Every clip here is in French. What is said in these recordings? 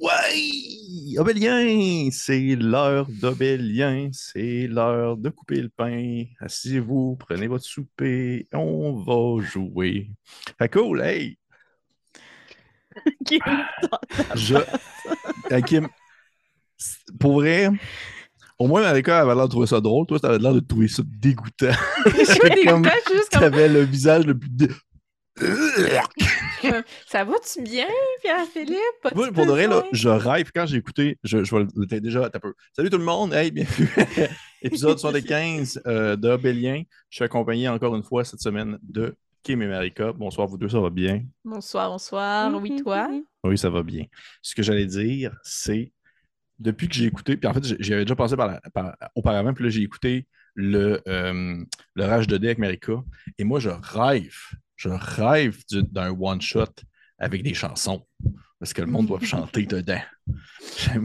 Ouais! Obélien! C'est l'heure d'Obélien, c'est l'heure de couper le pain. Asseyez-vous, prenez votre souper, on va jouer. Fait cool, hey! Kim, Je... Kim, pour vrai, au moins, Marika avait l'air de trouver ça drôle. Toi, t'avais l'air de trouver ça dégoûtant. Je suis dégoûtant, juste comme... T'avais le visage le plus... Ça va-tu bien, Pierre-Philippe? Pour de vrai, là, je rêve quand j'ai écouté. Je, je vais déjà. t'as peu. Salut tout le monde. Hey, bienvenue. Épisode 75 euh, de Obélien. Je suis accompagné encore une fois cette semaine de Kim et Marika. Bonsoir, vous deux, ça va bien? Bonsoir, bonsoir. Oui, toi? Oui, ça va bien. Ce que j'allais dire, c'est depuis que j'ai écouté, puis en fait, j'ai- j'y avais déjà passé par la- par- auparavant, puis là, j'ai écouté le, euh, le Rage de dé avec Marika, et moi, je rêve, je rêve du- d'un one-shot avec des chansons, parce que le monde doit chanter dedans.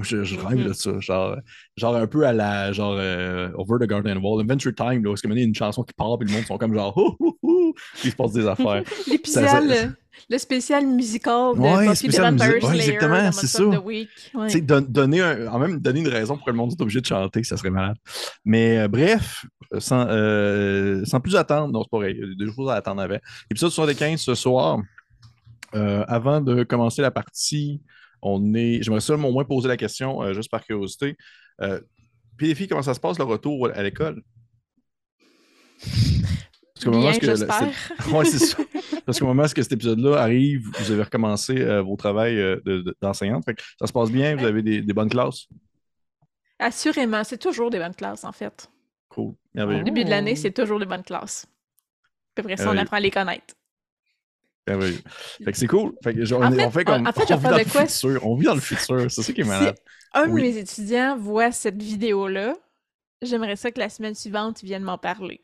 Je, je rêve de ça, genre, genre un peu à la, genre, euh, Over the Garden Wall, Adventure Time, là, où est-ce qu'il y a une chanson qui part, puis le monde sont comme genre, hou, hou, puis il se passe des affaires. L'épisode, le, spécial musical de Ouais, spécial. Ouais, exactement, c'est ça. Ouais. Don- donner un- en même donner une raison pour que le monde soit obligé de chanter, ça serait malade. Mais euh, bref, sans, euh, sans plus attendre, non, c'est pas vrai, il y a des choses à attendre avant. Épisode 75 ce soir. Euh, avant de commencer la partie, on est. J'aimerais seulement au moins poser la question, euh, juste par curiosité. Euh, puis les filles, comment ça se passe le retour à l'école? Parce qu'au moment Bien, que c'est- Ouais, c'est ça. Parce qu'au moment où cet épisode-là arrive, vous avez recommencé euh, vos travails euh, de- de- d'enseignante. Ça se passe bien, vous avez des, des bonnes classes? Assurément, c'est toujours des bonnes classes, en fait. Cool. Au début de l'année, c'est toujours des bonnes classes. Après ça, on apprend à les connaître. Merveilleux. Fait que c'est cool. Fait que genre, En on, fait- on fait comme. en fait, on vit dans le quoi? futur. On vit dans le futur. C'est ça qui est malade. Un Oui. de mes étudiants voit cette vidéo-là. J'aimerais ça que la semaine suivante, ils viennent m'en parler.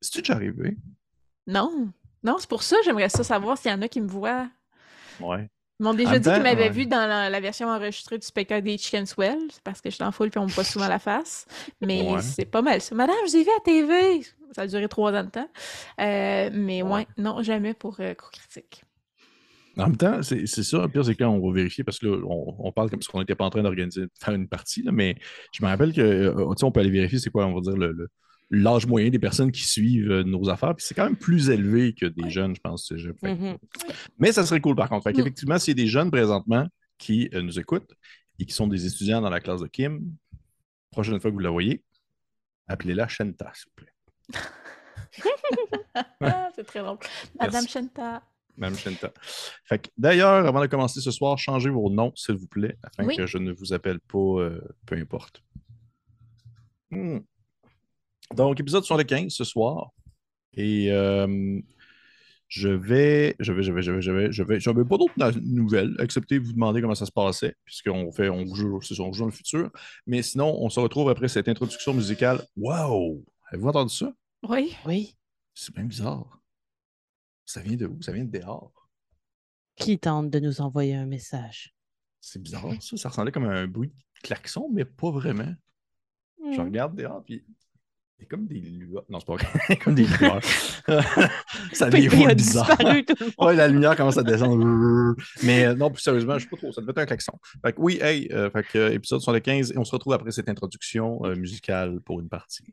C'est-tu déjà arrivé? Non. Non, c'est pour ça j'aimerais ça savoir s'il y en a qui me voient. Ouais. Ils m'ont déjà En dit qu'ils m'avaient ouais. vu dans la, la version enregistrée du spectacle des Chicken Swell. Parce que je suis en foule puis on me voit souvent la face. Mais Ouais. c'est pas mal ça. Madame, je vous ai vu à TV. Ça a duré trois ans de temps. Euh, mais ouais, Ouais. non, jamais pour euh, cours critique. En même temps, c'est ça. Le pire, c'est là, on va vérifier parce que là, on, on parle comme si on n'était pas en train d'organiser, faire une partie. là, mais je me rappelle que, euh, tu sais, on peut aller vérifier c'est quoi, on va dire, le. le- L'âge moyen des personnes qui suivent euh, nos affaires, puis c'est quand même plus élevé que des jeunes, je pense. Fait Mhm. Mais ça serait cool par contre. Fait Mm. qu'effectivement, s'il y a des jeunes présentement qui euh, nous écoutent et qui sont des étudiants dans la classe de Kim, prochaine fois que vous la voyez, appelez-la Shenta, s'il vous plaît. Ah, c'est très drôle. Madame. Shanta. Même Shenta. Fait que, d'ailleurs, avant de commencer ce soir, changez vos noms, s'il vous plaît, afin Oui. que je ne vous appelle pas euh, peu importe. Hmm. Donc, épisode 75 ce soir. Et euh, je vais, je vais, je vais, je vais, je vais, je vais, j'avais pas d'autres nouvelles, excepté vous demander comment ça se passait, puisqu'on fait, on joue, on joue dans le futur. Mais sinon, on se retrouve après cette introduction musicale. Wow! Avez-vous entendu ça? Oui. Oui. C'est bien bizarre. Ça vient de où? Ça vient de dehors. Qui tente de nous envoyer un message? C'est bizarre, ça. Ça ressemblait comme un bruit de klaxon, mais pas vraiment. Je Hmm. regarde dehors, puis c'est comme des lueurs. Non, c'est pas vrai. comme des lueurs. ça le monde. Ouais, la lumière commence à descendre. Mais euh, non, plus sérieusement, je sais pas trop. Ça devait être un klaxon. Fait que oui, hey, euh, fait que, euh, épisode 75, et on se retrouve après cette introduction euh, musicale pour une partie.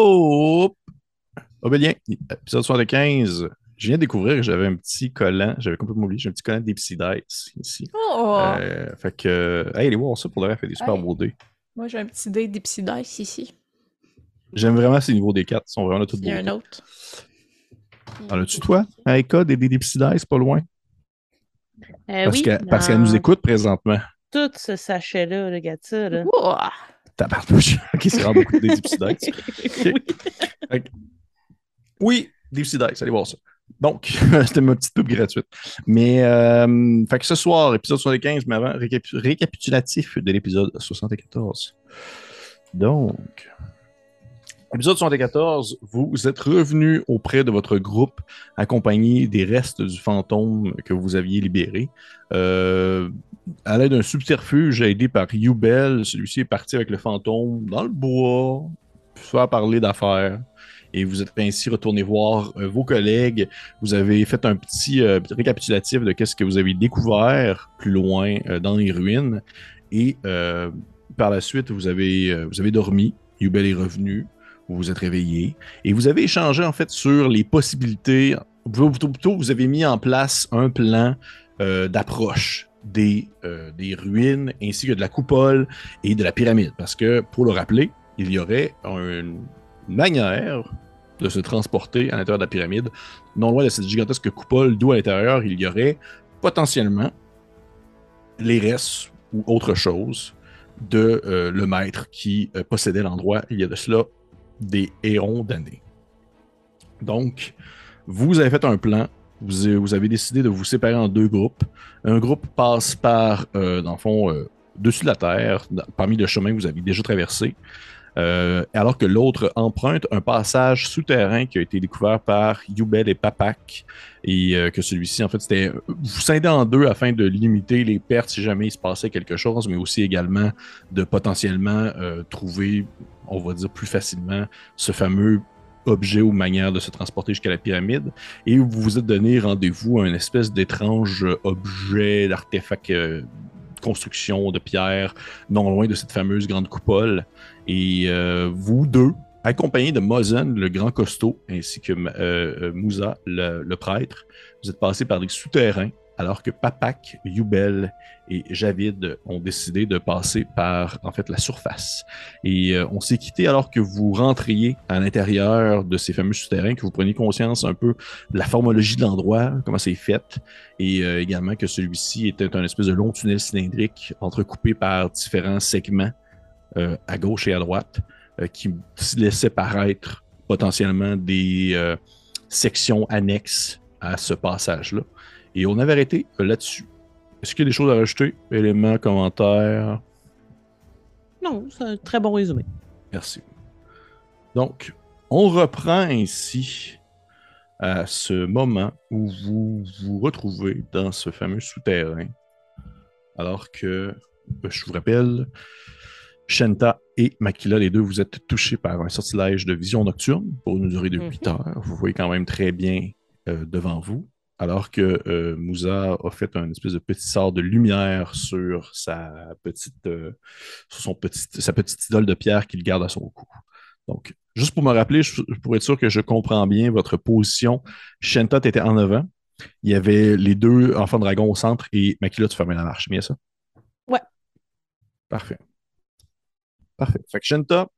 Oh! Obélien, épisode 75. Je viens de découvrir que j'avais un petit collant. J'avais complètement oublié. J'ai un petit collant d'Epsidites ici. Oh! Euh, fait que, hey, allez voir ça pour le reste, fait des super beaux dés. Moi, j'ai un petit dé d'Ipsidice ici. J'aime vraiment ces niveaux des 4. Ils sont vraiment tous Il beaux. y a un autre. En as-tu, toi, Aïka, des dés d'Epsidites, pas loin? Euh, Parce oui, que- parce qu'elle nous écoute présentement. Tout ce sachet-là, regarde ça. Là. Ouah! Tabarnouche. ok, c'est vraiment beaucoup des Deep Ok. Ok. Oui, Deep Sea allez voir ça. Donc, c'était ma petite pub gratuite. Mais, euh, fait que ce soir, épisode 75, mais avant, récapi- récapitulatif de l'épisode 74. Donc, épisode 74, vous êtes revenu auprès de votre groupe accompagné des restes du fantôme que vous aviez libéré. Euh, à l'aide d'un subterfuge aidé par Yubel, celui-ci est parti avec le fantôme dans le bois, faire parler d'affaires. Et vous êtes ainsi retourné voir euh, vos collègues. Vous avez fait un petit euh, récapitulatif de qu'est-ce que vous avez découvert plus loin dans les ruines. Et par la suite, vous avez, vous avez dormi. Yubel est revenu. Vous vous êtes réveillé. Et vous avez échangé en fait sur les possibilités. Plutôt, plutôt, vous avez mis en place un plan euh, d'approche des, euh, des ruines ainsi que de la coupole et de la pyramide. Parce que, pour le rappeler, il y aurait une manière de se transporter à l'intérieur de la pyramide, non loin de cette gigantesque coupole, d'où à l'intérieur, il y aurait potentiellement les restes ou autre chose de euh, le maître qui possédait l'endroit il y a de cela des hérons d'années. Donc, vous avez fait un plan. Vous, avez décidé de vous séparer en deux groupes. Un groupe passe par, euh, dans le fond, euh, dessus de la terre, parmi le chemin que vous avez déjà traversé, euh, alors que l'autre emprunte un passage souterrain qui a été découvert par Yubel et Papak, et euh, que celui-ci, en fait, c'était vous scindez en deux afin de limiter les pertes si jamais il se passait quelque chose, mais aussi également de potentiellement euh, trouver, on va dire plus facilement, ce fameux objet ou manière de se transporter jusqu'à la pyramide. Et vous vous êtes donné rendez-vous à une espèce d'étrange objet, d'artefact, euh, construction de pierre, non loin de cette fameuse grande coupole. Et euh, vous deux, accompagnés de Mozen, le grand costaud, ainsi que euh, euh, Moussa, le, prêtre, vous êtes passés par des souterrains, alors que Papak, Yubel et Javid ont décidé de passer par, en fait, la surface. Et on s'est quitté alors que vous rentriez à l'intérieur de ces fameux souterrains, que vous preniez conscience un peu de la formologie de l'endroit, comment c'est fait, et également que celui-ci était un espèce de long tunnel cylindrique entrecoupé par différents segments à gauche et à droite euh, qui laissaient paraître potentiellement des euh, sections annexes à ce passage-là. Et on avait arrêté euh, là-dessus. Est-ce qu'il y a des choses à rajouter? Éléments, commentaires? Non, c'est un très bon résumé. Merci. Donc, on reprend ainsi à ce moment où vous vous retrouvez dans ce fameux souterrain, alors que, euh, je vous rappelle, Shenta et Makila, les deux, vous êtes touchés par un sortilège de vision nocturne pour une durée de 8 heures. Vous voyez quand même très bien euh, devant vous, alors que euh, Moussa a fait un espèce de petit sort de lumière sur sa petite, euh, sur son petit, sa petite idole de pierre qu'il garde à son cou. Donc, juste pour me rappeler, je, pour être sûr que je comprends bien votre position, Shenta était en avant. Il y avait les deux enfants dragons au centre et Makila, tu fermais la marche. Bien ça? Ouais. Parfait. Parfait. Fait que Shenta,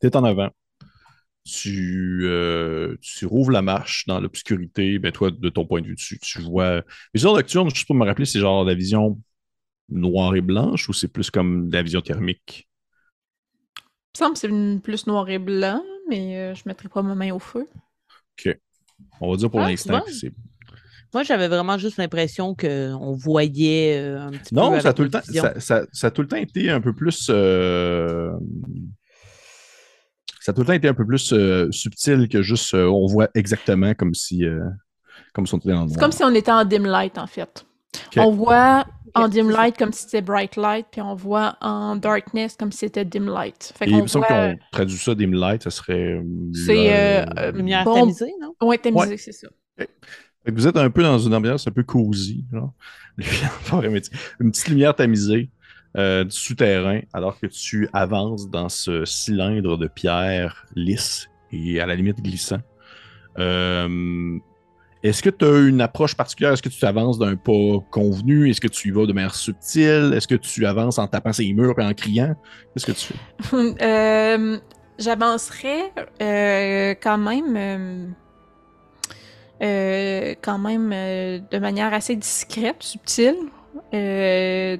t'es en avant. Tu, euh, tu rouvres la marche dans l'obscurité. Ben, toi, de ton point de vue, tu, tu vois. Vision nocturne, juste pour me rappeler, c'est genre la vision noire et blanche ou c'est plus comme la vision thermique? Il me semble que c'est plus noir et blanc, mais euh, je ne mettrai pas ma main au feu. OK. On va dire pour Ah, l'instant que c'est. Moi, j'avais vraiment juste l'impression qu'on voyait euh, un petit peu. Non, ça a, tout le temps, ça, ça- ça a tout le temps été un peu plus. euh, Ça a tout le temps été un peu plus euh, subtil que juste euh, on voit exactement comme si, euh, comme si on était dans le C'est comme si on était en dim light, en fait. On voit en dim light comme si c'était bright light, puis on voit en darkness comme si c'était dim light. Fait qu'on me semble voit... qu'on traduit ça dim light, ça serait. C'est, euh, euh, Lumière Bon. tamisée, non? Ouais, tamisé, c'est ça. Que vous êtes un peu dans une ambiance un peu cosy, genre. Une petite lumière tamisée euh, du souterrain, alors que tu avances dans ce cylindre de pierre lisse et à la limite glissant. Euh, Est-ce que tu as une approche particulière? Est-ce que tu avances d'un pas convenu? Est-ce que tu y vas de manière subtile? Est-ce que tu avances en tapant ces murs et en criant? Qu'est-ce que tu fais? Euh, J'avancerais euh, quand même, euh, quand même euh, de manière assez discrète, subtile, euh,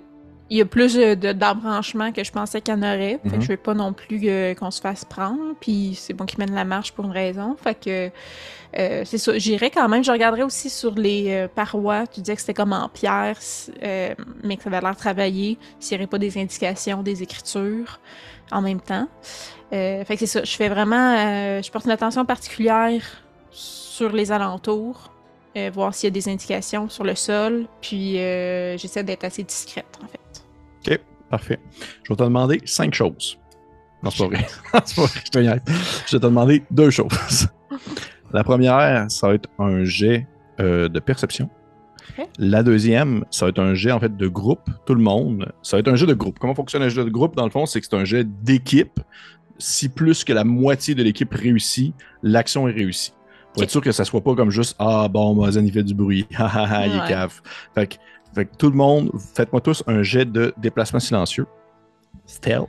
il y a plus de- de- d'embranchements que je pensais qu'il y en aurait. Fait Mhm. que je veux pas non plus qu'on se fasse prendre. Puis c'est bon qu'ils mènent la marche pour une raison. Fait que euh, c'est ça. J'irai quand même. Je regarderai aussi sur les parois. Tu disais que c'était comme en pierre, euh, mais que ça avait l'air travaillé. S'il n'y aurait pas des indications, des écritures en même temps. Euh, fait que c'est ça. Je fais vraiment. je porte une attention particulière sur les alentours. euh, voir s'il y a des indications sur le sol. Puis euh, j'essaie d'être assez discrète, en fait. OK, parfait. Je vais te demander cinq choses. Non, c'est pas vrai. c'est pas vrai, je te niaise. Je vais te demander deux choses. La première, ça va être un jet euh, de perception. La deuxième, ça va être un jet en fait de groupe, tout le monde. Ça va être un jet de groupe. Comment fonctionne un jet de groupe? Dans le fond, c'est que c'est un jet d'équipe. Si plus que la moitié de l'équipe réussit, l'action est réussie. Pour Ok. être sûr que ça soit pas comme juste ah bon, Mozen il fait du bruit, ah ah ah, il est cave. Fait que, fait que tout le monde, faites-moi tous un jet de déplacement silencieux, stealth.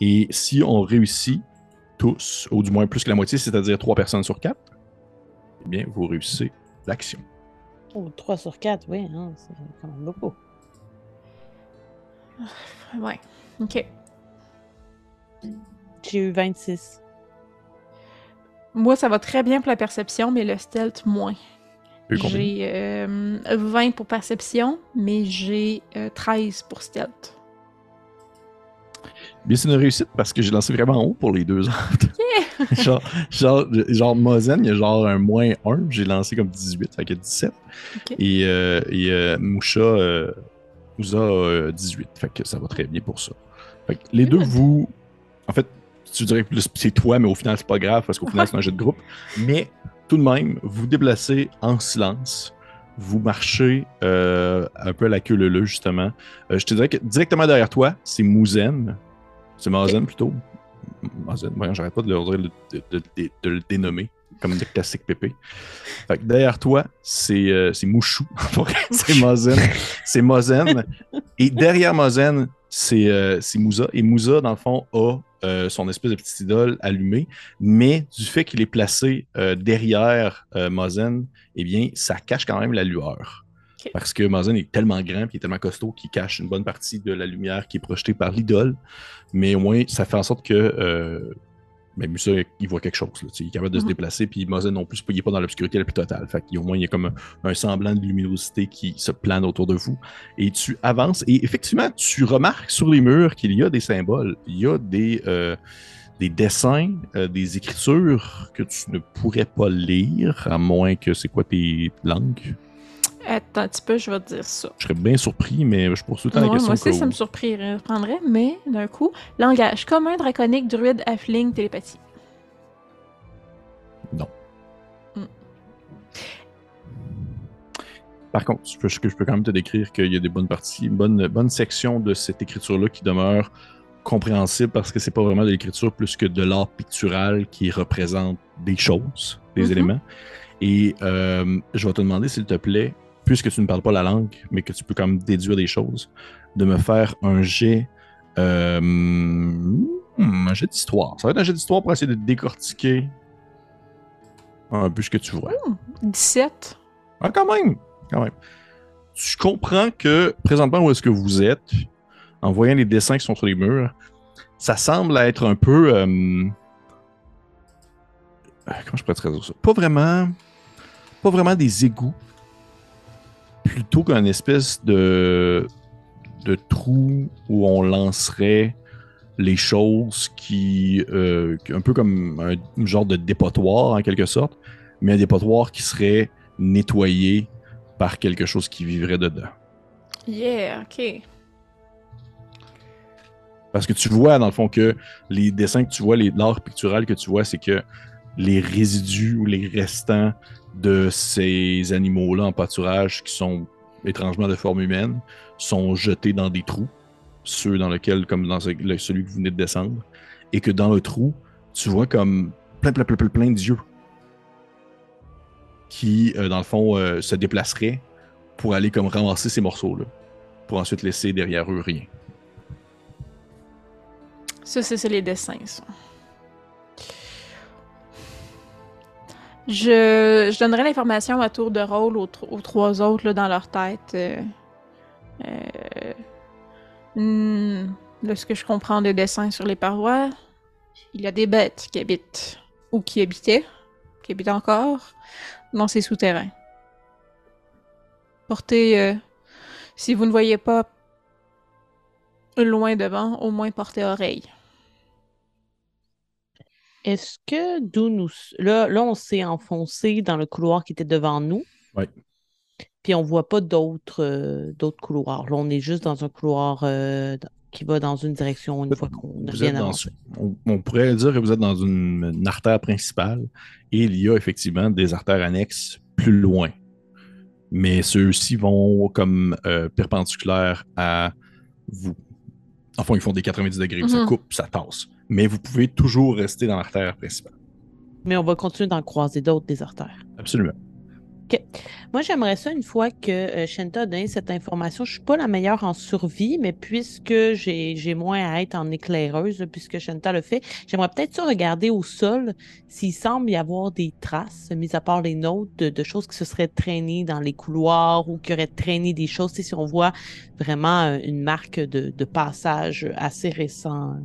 Et si on réussit tous, ou du moins plus que la moitié, c'est-à-dire trois personnes sur quatre, eh bien vous réussissez l'action. Oh, 3 sur 4, oui, hein, c'est quand même beaucoup. Ouais. OK. J'ai eu 26. Moi, ça va très bien pour la perception, mais le stealth, moins. J'ai euh, 20 pour perception, mais j'ai euh, 13 pour stealth. Bien, c'est une réussite parce que j'ai lancé vraiment haut pour les deux autres. genre, genre, genre, Mozen, il y a genre un moins 1, j'ai lancé comme 18, fait que 17. Ok. Et, euh, et euh, Moucha euh, nous a euh, 18, fait que ça va très bien pour ça. Fait que les deux, vous. En fait, tu dirais que c'est toi, mais au final, c'est pas grave parce qu'au final, c'est un jeu de groupe. Mais tout de même, vous déplacez en silence. Vous marchez euh, un peu à la queue leu justement. Euh, je te dirais que directement derrière toi, c'est Mouzen. C'est Mazen plutôt. Mazen, voyons, j'arrête pas de, le, de, de- le dénommer comme le classique pépé. Fait que derrière toi, c'est euh, c'est Mouchou. c'est Mazen. C'est Mozen. Et derrière Mozen, c'est euh, Moussa. Et Moussa, dans le fond, a euh, son espèce de petite idole allumée. Mais du fait qu'il est placé euh, derrière euh, Mozen, eh bien, ça cache quand même la lueur. Parce que Mozen est tellement grand et est tellement costaud qu'il cache une bonne partie de la lumière qui est projetée par l'idole. Mais au moins, ça fait en sorte que ben, Moussa, il voit quelque chose. là, il est capable de se Mhm. déplacer. Puis Mozen non plus, il n'est pas dans l'obscurité la plus totale. Fait qu'au moins, il y a comme un, un semblant de luminosité qui se plane autour de vous. Et tu avances. Et effectivement, tu remarques sur les murs qu'il y a des symboles. Il y a des, euh, des dessins, euh, des écritures que tu ne pourrais pas lire, à moins que c'est quoi tes langues? Attends un petit peu, je vais te dire ça. Je serais bien surpris, mais je pose tout le temps la Ouais, question. moi aussi, ça me surprendrait, prendrait, mais d'un coup, langage commun, draconique, druide, halfling, télépathie. Par contre, je peux, je peux quand même te décrire qu'il y a des bonnes parties, une bonne, bonne section de cette écriture-là qui demeure compréhensible parce que c'est pas vraiment de l'écriture plus que de l'art pictural qui représente des choses, des Mhm. éléments. Et euh, je vais te demander, s'il te plaît, puisque tu ne parles pas la langue, mais que tu peux quand même déduire des choses, de me faire un jet, euh, un jet d'histoire. Ça va être un jet d'histoire pour essayer de décortiquer un peu ce que tu vois. 17. Ah, quand même, quand même. Tu comprends que présentement où est-ce que vous êtes, en voyant les dessins qui sont sur les murs, ça semble être un peu. euh, euh, comment je pourrais traduire ça? Pas vraiment. Pas vraiment des égouts. Plutôt qu'un espèce de de trou où on lancerait les choses qui, euh, un peu comme un genre de dépotoir en quelque sorte, mais un dépotoir qui serait nettoyé par quelque chose qui vivrait dedans. Yeah, ok. Parce que tu vois, dans le fond, que les dessins que tu vois, l'art pictural que tu vois, c'est que les résidus ou les restants de ces animaux-là en pâturage qui sont étrangement de forme humaine sont jetés dans des trous, ceux dans lesquels, comme dans celui que vous venez de descendre, et que dans le trou, tu vois comme plein, plein, plein, plein, plein d'yeux qui, euh, dans le fond, euh, se déplaceraient pour aller comme ramasser ces morceaux-là, pour ensuite laisser derrière eux rien. Ça, c'est les dessins, ça. Je, je donnerai l'information à tour de rôle aux, tr- aux trois autres là, dans leur tête. euh, euh, Hmm, de ce que je comprends des dessins sur les parois, il y a des bêtes qui habitent, ou qui habitaient, qui habitent encore, dans ces souterrains. Portez, euh, si vous ne voyez pas loin devant, au moins portez oreille. Est-ce que d'où nous. Là, là on s'est enfoncé dans le couloir qui était devant nous. Oui. Puis on voit pas d'autres euh, d'autres couloirs. Là, on est juste dans un couloir euh, qui va dans une direction une fois qu'on a Vous bien êtes dans- avancé. on, on pourrait dire que vous êtes dans une, une artère principale et il y a effectivement des artères annexes plus loin. Mais ceux-ci vont comme euh, perpendiculaires à vous. Enfin, ils font des 90 degrés, ça Mhm. coupe, ça tasse. Mais vous pouvez toujours rester dans l'artère principale. Mais on va continuer d'en croiser d'autres des artères. Absolument. Moi, j'aimerais ça une fois que euh, Shenta a donné cette information. Je suis pas la meilleure en survie, mais puisque j'ai moins à être en éclaireuse, puisque Shenta le fait, j'aimerais peut-être ça regarder au sol s'il semble y avoir des traces, mis à part les nôtres, de, de choses qui se seraient traînées dans les couloirs ou qui auraient traîné des choses. Si on voit vraiment euh, une marque de, de passage assez récent.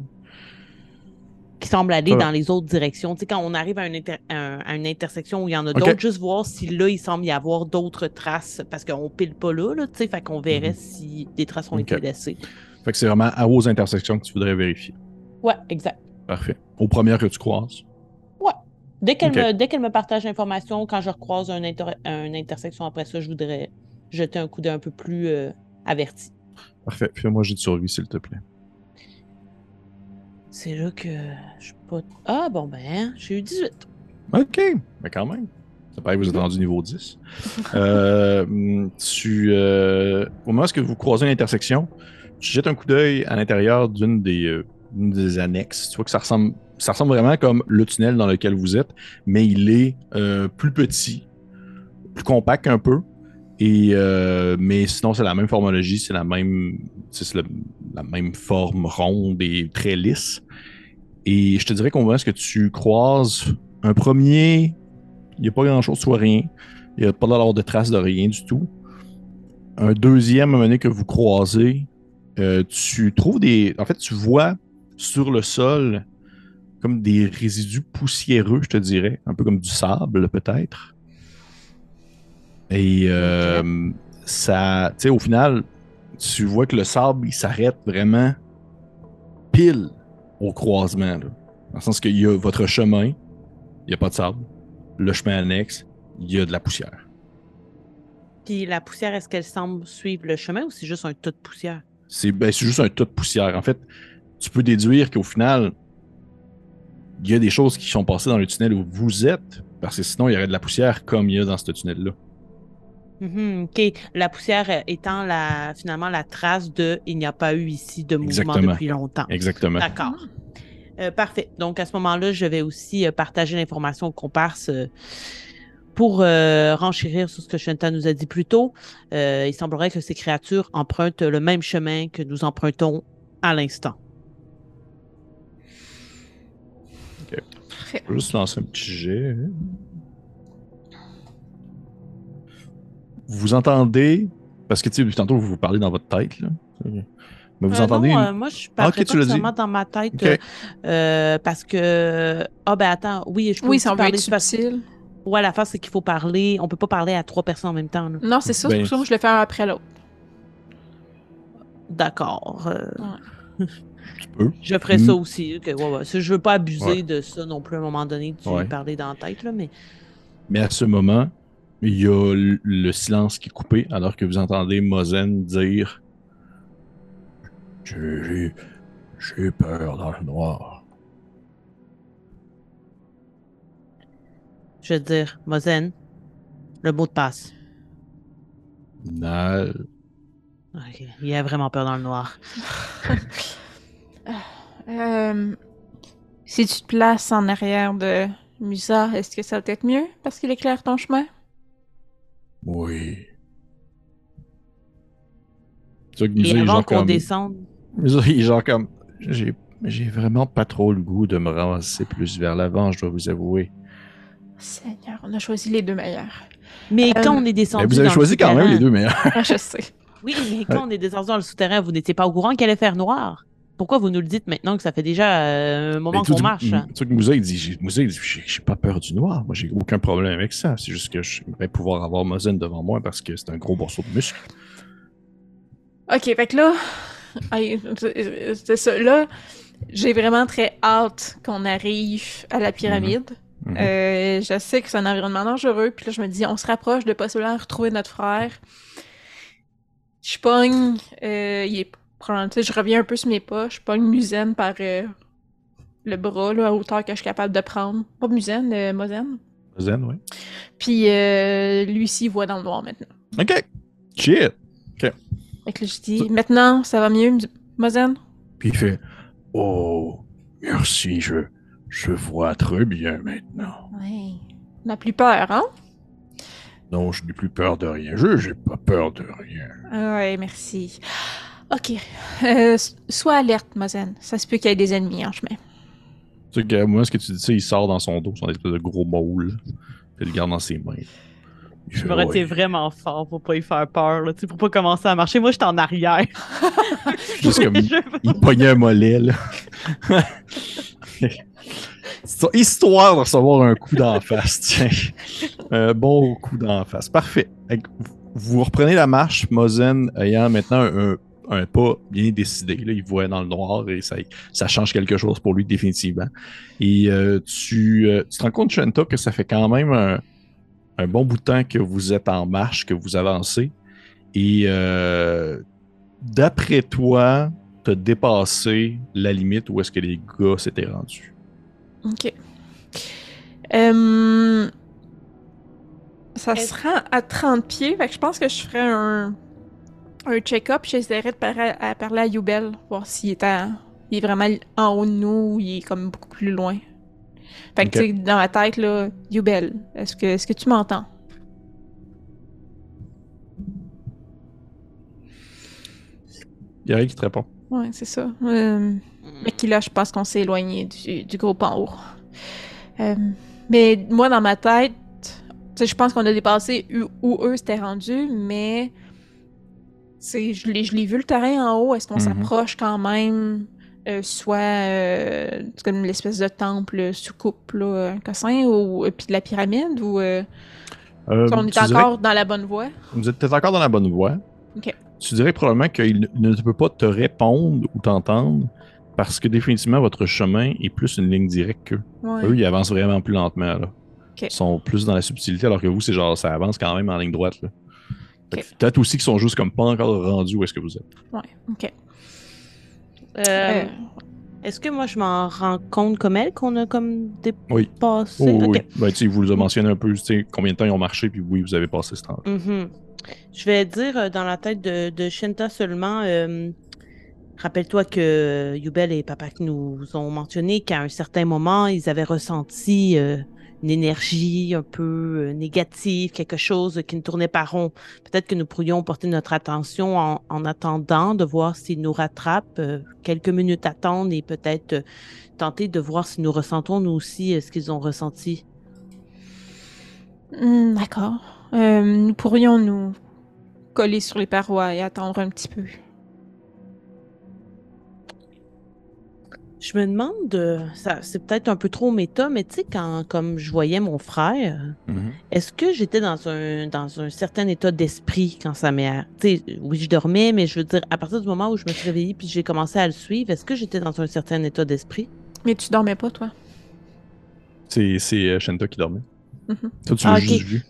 Qui semble aller dans les autres directions. Tu sais, quand on arrive à une, inter- un- à une intersection où il y en a d'autres, juste voir si là, il semble y avoir d'autres traces, parce qu'on pile pas là, là tu sais, fait qu'on verrait Mhm. si des traces ont été laissées. Fait que c'est vraiment à aux intersections que tu voudrais vérifier. Ouais, exact. Parfait. Aux premières que tu croises. Dès qu'elle Ok. me, dès qu'elle me partage l'information, quand je recroise un inter- une intersection après ça, je voudrais jeter un coup d'œil un peu plus euh, averti. Parfait. Fais-moi j'ai de survie, s'il te plaît. C'est là que je suis pas. Ah bon ben, j'ai eu 18. OK, mais quand même. Ça paraît que vous êtes rendu niveau 10. Euh, tu, euh, au moment où vous croisez une intersection, tu jettes un coup d'œil à l'intérieur d'une des, euh, d'une des annexes. Tu vois que ça ressemble, ça ressemble vraiment comme le tunnel dans lequel vous êtes, mais il est euh, plus petit, plus compact un peu. Et, euh, mais sinon, c'est la même formologie, c'est la même, c'est la même forme ronde et très lisse. Et je te dirais qu'on voit ce que tu croises un premier, il n'y a pas grand-chose, soit rien. Il n'y a pas d'avoir de traces de rien du tout. Un deuxième, à un moment donné que vous croisez, euh, tu trouves des. En fait, tu vois sur le sol comme des résidus poussiéreux, je te dirais, un peu comme du sable, peut-être. Et euh, ça, tu sais, au final, tu vois que le sable, il s'arrête vraiment pile au croisement. Là. Dans le sens qu'il y a votre chemin, il n'y a pas de sable. Le chemin annexe, il y a de la poussière. Puis la poussière, est-ce qu'elle semble suivre le chemin ou c'est juste un tas de poussière? C'est ben, c'est juste un tas de poussière. En fait, tu peux déduire qu'au final, il y a des choses qui sont passées dans le tunnel où vous êtes, parce que sinon, il y aurait de la poussière comme il y a dans ce tunnel-là. Mhm, OK. La poussière euh, étant la, finalement la trace de il n'y a pas eu ici de mouvement Exactement. depuis longtemps. Exactement. D'accord. Euh, parfait. Donc, à ce moment-là, je vais aussi euh, partager l'information au comparse euh, pour euh, renchérir sur ce que Shanta nous a dit plus tôt. Euh, il semblerait que ces créatures empruntent le même chemin que nous empruntons à l'instant. Je vais juste lancer un petit jet. Vous entendez, parce que tu sais, depuis tantôt, vous vous parlez dans votre tête, là. Mais vous Euh, entendez. non, une- euh, moi, je parle pas tu nécessairement dans ma tête euh, euh, parce que... Ah ben attends, oui, je peux Oui, ça parler... être subtil. Ouais, la face, c'est qu'il faut parler... On peut pas parler à trois personnes en même temps. là. Non, c'est ça, Ben, c'est pour ça que je le fais un après l'autre. D'accord. euh, Tu peux. Je ferais Mm. ça aussi. ok, ouais, Je veux pas abuser Ouais. de ça non plus à un moment donné, de Ouais. parler dans la tête, là, mais... Mais à ce moment, il y a le, le silence qui est coupé alors que vous entendez Mozen dire J'ai- peur dans le noir. Je veux dire, Mozen, le mot de passe. Nal. Ok, Il a vraiment peur dans le noir. Euh, si tu te places en arrière de Musa, est-ce que ça va être mieux parce qu'il éclaire ton chemin? Oui. Vois que Et avant genre qu'on comme. descende, il genre comme. J'ai j'ai vraiment pas trop le goût de me ramasser plus vers l'avant, je dois vous avouer. Seigneur, on a choisi les deux meilleurs. mais Euh, quand on est Mais descendu vous avez dans choisi le quand même les deux meilleurs. Ah, je sais. Oui, mais quand on est descendu dans le souterrain, vous n'étiez pas au courant qu'elle allait faire noir. Pourquoi vous nous le dites maintenant que ça fait déjà euh, un moment qu'on marche? Tu sais que Moussa, il dit, j'ai- Moussa, il dit, j'ai j'ai pas peur du noir. Moi, j'ai aucun problème avec ça. C'est juste que j'aimerais pouvoir avoir Mozen devant moi parce que c'est un gros morceau de muscle. Ok, fait que là, c'est ça. Là, j'ai vraiment très hâte qu'on arrive à la pyramide. Mhm. Euh, je sais que c'est un environnement dangereux, puis là, je me dis, on se rapproche de possiblement retrouver notre frère. Je pogne, euh, il est sais, je reviens un peu sur mes pas, je pogne Muzen par euh, le bras, là, à hauteur que je suis capable de prendre. Pas Muzen, euh, Mozen. Mozen, oui. Puis euh, lui aussi, il voit dans le noir maintenant. OK. Shit. Fait que là, je dis, maintenant, ça va mieux, Mozen? Puis il fait Oh, merci, je, je vois très bien maintenant. Ouais. On n'a plus peur, hein? Non, je n'ai plus peur de rien. Je n'ai pas peur de rien. Ah Ouais, merci. Ok. Euh, sois alerte, Mozen. Ça se peut qu'il y ait des ennemis en chemin. Tu sais, que moi, ce que tu dis, ça, il sort dans son dos, son espèce de gros moule. Il le garde dans ses mains. Il Je me retiens vraiment fort pour pas y faire peur, là, tu sais, pour pas commencer à marcher. Moi, j'étais en arrière. Juste comme- Je- Il pognait un mollet, là. Histoire de recevoir un coup d'en face, tiens. Un bon coup d'en face. Parfait. Vous reprenez la marche, Mozen ayant maintenant un, un pas bien décidé. Là, il voit dans le noir et ça, ça change quelque chose pour lui définitivement. Et euh, tu, euh, tu te rends compte, Shanta, que ça fait quand même un, un bon bout de temps que vous êtes en marche, que vous avancez. Et euh, d'après toi, tu as dépassé la limite où est-ce que les gars s'étaient rendus? Ok. Euh, Ça se rend à 30 pieds, fait que je pense que je ferais un, un check-up. J'essaierais de parler à, parler à Yubel, voir s'il est, à- il est vraiment en haut de nous ou il est comme beaucoup plus loin. Fait que tu sais, dans ma tête, là, Yubel, est-ce que, est-ce que tu m'entends? Il y a rien qui te répond. Ouais, c'est ça. Euh, Mais qui là, je pense qu'on s'est éloigné du, du groupe en haut. Euh, mais moi, dans ma tête, je pense qu'on a dépassé où, où eux s'étaient rendus, mais je l'ai, je l'ai vu le terrain en haut. Est-ce qu'on Mhm. s'approche quand même, euh, soit euh, comme l'espèce de temple sous coupe, là, un cossin, ou puis de la pyramide, ou euh, Euh, on est encore dans la bonne voie? Vous êtes encore dans la bonne voie. Tu dirais probablement qu'il ne, peut pas te répondre ou t'entendre parce que définitivement votre chemin est plus une ligne directe qu'eux. Ouais. Eux, ils avancent vraiment plus lentement. Là. Ils sont plus dans la subtilité alors que vous, c'est genre ça avance quand même en ligne droite. Là. Peut-être aussi qu'ils sont juste comme pas encore rendus où est-ce que vous êtes. Ouais, ok. Euh, Euh, Est-ce que moi, je m'en rends compte comme elle qu'on a comme Oui. dépassé? Oh, oui. Ben, tu sais, il vous a mentionné un peu tu sais, combien de temps ils ont marché, puis oui, vous avez passé ce temps Mhm. Je vais dire euh, dans la tête de, de Shinta seulement. euh, Rappelle-toi que Yubel et Papa nous ont mentionné qu'à un certain moment, ils avaient ressenti euh, une énergie un peu euh, négative, quelque chose qui ne tournait pas rond. Peut-être que nous pourrions porter notre attention en, en attendant de voir s'ils nous rattrapent, euh, quelques minutes attendre et peut-être euh, tenter de voir si nous ressentons nous aussi ce qu'ils ont ressenti. Hmm, D'accord. Nous pourrions nous coller sur les parois et attendre un petit peu. Je me demande, euh, ça, c'est peut-être un peu trop méta, mais tu sais, quand comme je voyais mon frère, est-ce que j'étais dans un, dans un certain état d'esprit quand ça m'est. Tu sais, oui, je dormais, mais je veux dire, à partir du moment où je me suis réveillée puis j'ai commencé à le suivre, est-ce que j'étais dans un certain état d'esprit? Mais tu dormais pas, toi? C'est c'est, euh, Shanta qui dormait. Mhm. Toi, tu Ah, l'as juste vu.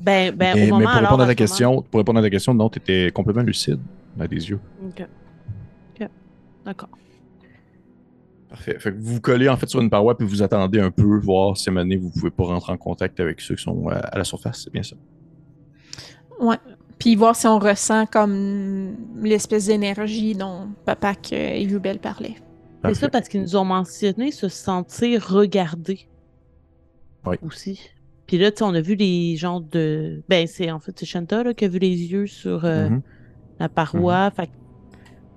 Ben, ben mais, au mais moment pour alors, répondre à à ta question, pour répondre à ta question, non, tu étais complètement lucide à des yeux. Ok. Ok. D'accord. Parfait. Fait que vous vous collez en fait sur une paroi puis vous attendez un peu, voir si à un moment donné, vous pouvez pas rentrer en contact avec ceux qui sont euh, à la surface, c'est bien ça? Ouais. Puis voir si on ressent comme l'espèce d'énergie dont Papa et Yubel parlaient. C'est ça parce qu'ils nous ont mentionné se sentir regardés. Oui. Aussi. Puis là, tu sais, on a vu les gens de. Ben, c'est en fait, c'est Shanta là, qui a vu les yeux sur euh, Mhm. la paroi. Fait que, tu sais,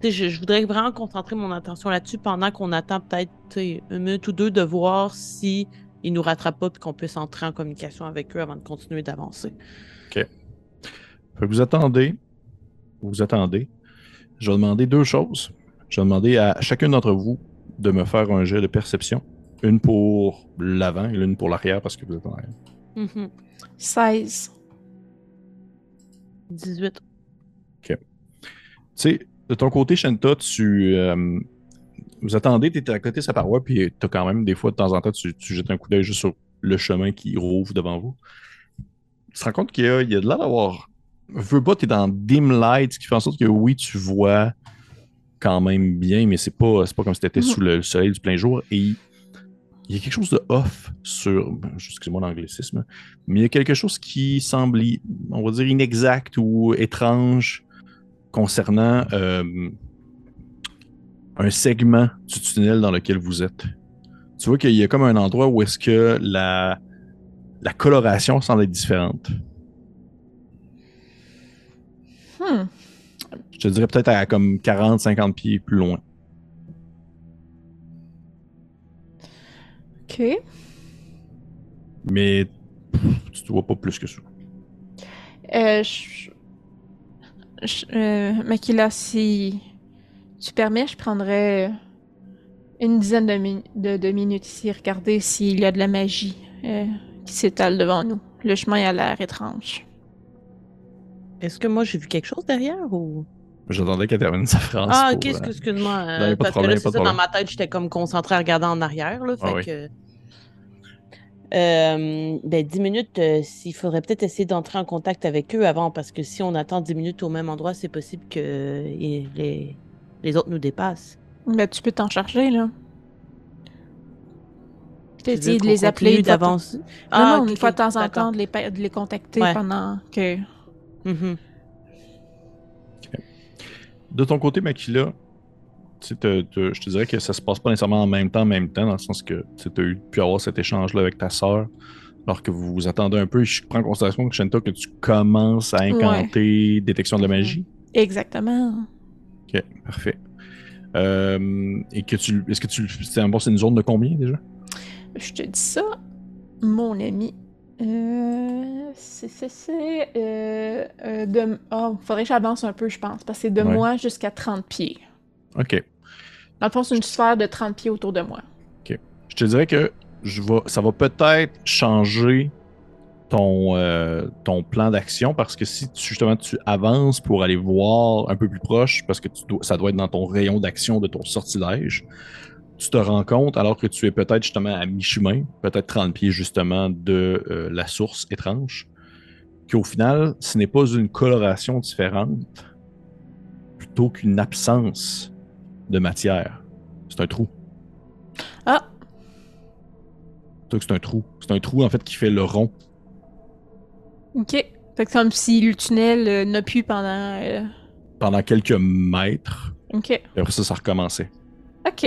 je, je voudrais vraiment concentrer mon attention là-dessus pendant qu'on attend peut-être une minute ou deux de voir si ils nous rattrapent pas puis qu'on puisse entrer en communication avec eux avant de continuer d'avancer. Fait que vous attendez. vous attendez. Je vais demander deux choses. Je vais demander à chacun d'entre vous de me faire un jet de perception. Une pour l'avant et l'une pour l'arrière parce que vous êtes en arrière. Mhm. 16. 18. Tu sais, de ton côté, Shanta, tu. euh, vous attendez, tu à côté de sa paroi, puis tu as quand même des fois, de temps en temps, tu, jettes un coup d'œil juste sur le chemin qui rouvre devant vous. Tu te rends compte qu'il y a, de l'air d'avoir. Veux pas, tu es dans dim light, ce qui fait en sorte que oui, tu vois quand même bien, mais c'est pas, pas comme si tu étais sous le soleil du plein jour. Et il y a quelque chose de off sur. Excusez-moi l'anglicisme, mais il y a quelque chose qui semble, on va dire, inexact ou étrange concernant euh, un segment du tunnel dans lequel vous êtes. Tu vois qu'il y a comme un endroit où est-ce que la, la coloration semble être différente. Hmm. Je te dirais peut-être à comme 40-50 pieds plus loin. Ok. Mais pff, tu te vois pas plus que ça. Euh, je... je- euh, Makila, si tu permets, je prendrais une dizaine de, mi- de- de minutes ici, regarder s'il y a de la magie euh, qui s'étale devant nous. Le chemin a l'air étrange. Est-ce que moi j'ai vu quelque chose derrière ou? J'attendais qu'elle termine sa phrase. Ah, ok, euh, excuse- excuse-moi. euh, parce problème, que là, c'est pas ça, de dans problème. ma tête, j'étais comme concentrée à regarder en arrière. Là, fait Ah oui. que. Euh, ben, 10 minutes, euh, s'il faudrait peut-être essayer d'entrer en contact avec eux avant, parce que si on attend 10 minutes au même endroit, c'est possible que euh, les, les autres nous dépassent. Ben, tu peux t'en charger, là. Tu veux dit de les appeler de d'avance. Non, Ah, non, une fois de temps en temps, de les, pa- de les contacter Ouais. pendant que... Mhm. De ton côté, Makila, tu sais, te- te- je te dirais que ça se passe pas nécessairement en même temps, en même temps, dans le sens que tu as eu pu avoir cet échange-là avec ta sœur, alors que vous vous attendez un peu. Je prends en considération, Shanta, que tu commences à incanter détection de la magie. Exactement. Ok, parfait. Euh, et que tu. Est-ce que tu. C'est bon, c'est une zone de combien déjà? Je te dis ça, mon ami. Euh, c'est, euh, euh, de... Oh, faudrait que j'avance un peu, je pense, parce que c'est de Ouais. moi jusqu'à 30 pieds. Ok. Dans le fond, c'est une sphère de 30 pieds autour de moi. Je te dirais que ça va peut-être changer ton, euh, ton plan d'action parce que si tu, justement tu avances pour aller voir un peu plus proche, parce que ça doit être dans ton rayon d'action de ton sortilège, tu te rends compte alors que tu es peut-être justement à mi-chemin, peut-être 30 pieds justement de euh, la source étrange, qu'au final, ce n'est pas une coloration différente plutôt qu'une absence de matière. C'est un trou. Ah! C'est un trou. C'est un trou en fait qui fait le rond. Ok. Fait que comme si le tunnel euh, n'a plus pendant... euh, pendant quelques mètres. Ok. Et après ça, ça recommençait. Ok.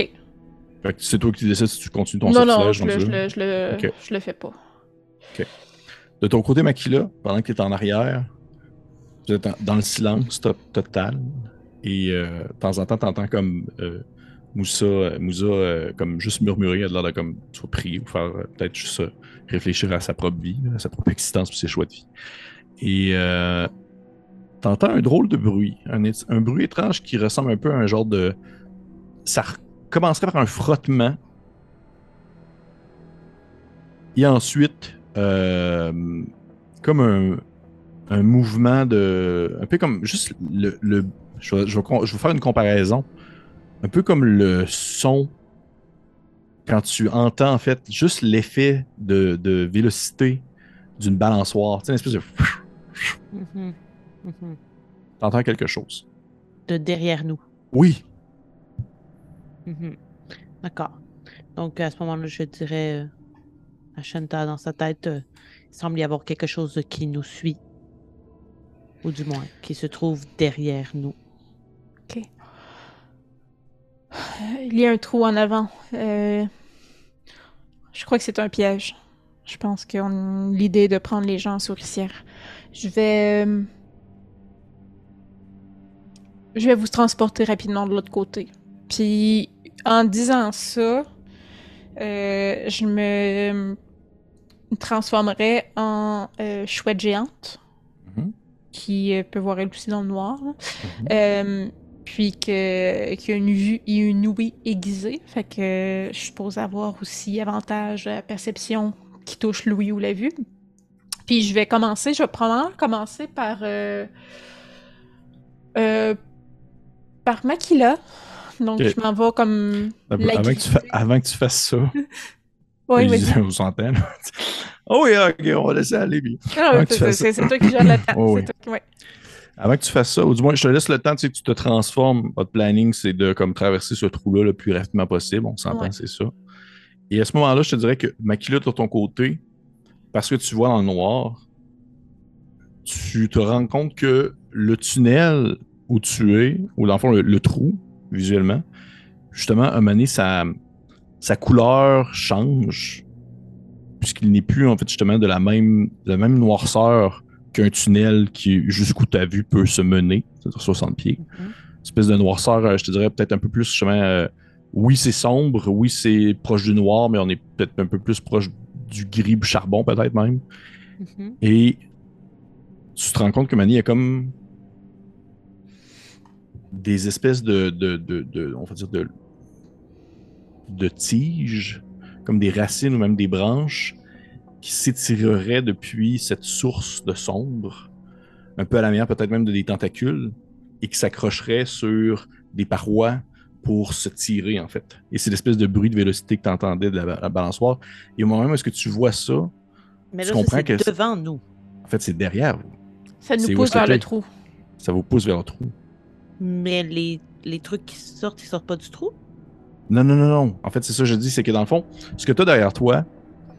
Fait que c'est toi qui décides si tu continues ton non, non, je le, je, le, je, le, Ok. je le fais pas. De ton côté, Makila, pendant que tu es en arrière, vous êtes dans le silence to- total. Et euh, de temps en temps, tu entends comme euh, Moussa, Moussa euh, comme juste murmurer, elle a de comme soit prier ou faire peut-être juste réfléchir à sa propre vie, à sa propre existence et ses choix de vie. Et t'entends un drôle de bruit, un, un bruit étrange qui ressemble un peu à un genre de. Ça commencerait par un frottement. Et ensuite, euh, comme un, un mouvement de. Un peu comme juste le- je, vais, je vais con- je vais faire une comparaison. Un peu comme le son quand tu entends en fait juste l'effet de, de vélocité d'une balançoire. Tu sais, une espèce de. Mhm. Mhm. T'entends quelque chose. De derrière nous. Oui, Mhm. D'accord. Donc, à ce moment-là, je dirais euh, à Shanta, dans sa tête, euh, il semble y avoir quelque chose qui nous suit. Ou du moins, qui se trouve derrière nous. Il y a un trou en avant. Euh, Je crois que c'est un piège. Je pense qu'on a l'idée de prendre les gens en souricière. Je vais... euh, Je vais vous transporter rapidement de l'autre côté. Puis, en disant ça, euh, je me transformerai en euh, chouette géante. Mhm. qui euh, peut voir elle aussi dans le noir. Mhm. Euh, puis que qu'il y a une vue et une ouïe aiguisée. Fait que je suppose avoir aussi avantage à perception qui touche l'ouïe ou la vue. Puis je vais commencer, je vais probablement commencer par euh, euh, par Makila. Donc je m'en vais comme Avant, la que tu fa- avant que tu fasses ça, Oui, disais aux antennes. oh oui, ok, on va laisser aller. puis- Ah, c'est c'est- c'est toi qui gères le temps. Oh, c'est oui. toi qui- ouais. Avant que tu fasses ça, ou du moins, je te laisse le temps, tu sais, que tu te transformes. Votre planning, c'est de comme traverser ce trou-là le plus rapidement possible. On s'entend, Ouais. c'est ça. Et à ce moment-là, je te dirais que Makila, de ton côté, parce que tu vois dans le noir, tu te rends compte que le tunnel où tu es, ou dans le fond, le, le trou, visuellement, justement, à un moment donné, sa, sa couleur change, puisqu'il n'est plus, en fait, justement, de la même, de la même noirceur qu'un tunnel qui, jusqu'où ta vue peut se mener, c'est-à-dire 60 pieds. Mhm. Espèce de noirceur, euh, je te dirais, peut-être un peu plus, justement, euh, oui, c'est sombre, oui, c'est proche du noir, mais on est peut-être un peu plus proche du gris du charbon, peut-être même. Mhm. Et tu te rends compte que y a comme des espèces de, de, de, de- on va dire de, de tiges, comme des racines ou même des branches qui s'étireraient depuis cette source de sombre, un peu à la manière peut-être même de des tentacules, et qui s'accrocheraient sur des parois pour se tirer, en fait. Et c'est l'espèce de bruit de vélocité que tu entendais de la, la balançoire. Et au moment même où est-ce que tu vois ça, Mais Tu là, comprends ça, c'est que c'est- devant nous. en fait, c'est derrière vous. Ça nous pousse vers le trou. Ça vous pousse vers le trou. Mais les, les trucs qui sortent, ils sortent pas du trou? Non, non, non, non. En fait, c'est ça que je dis, c'est que dans le fond, ce que tu as derrière toi,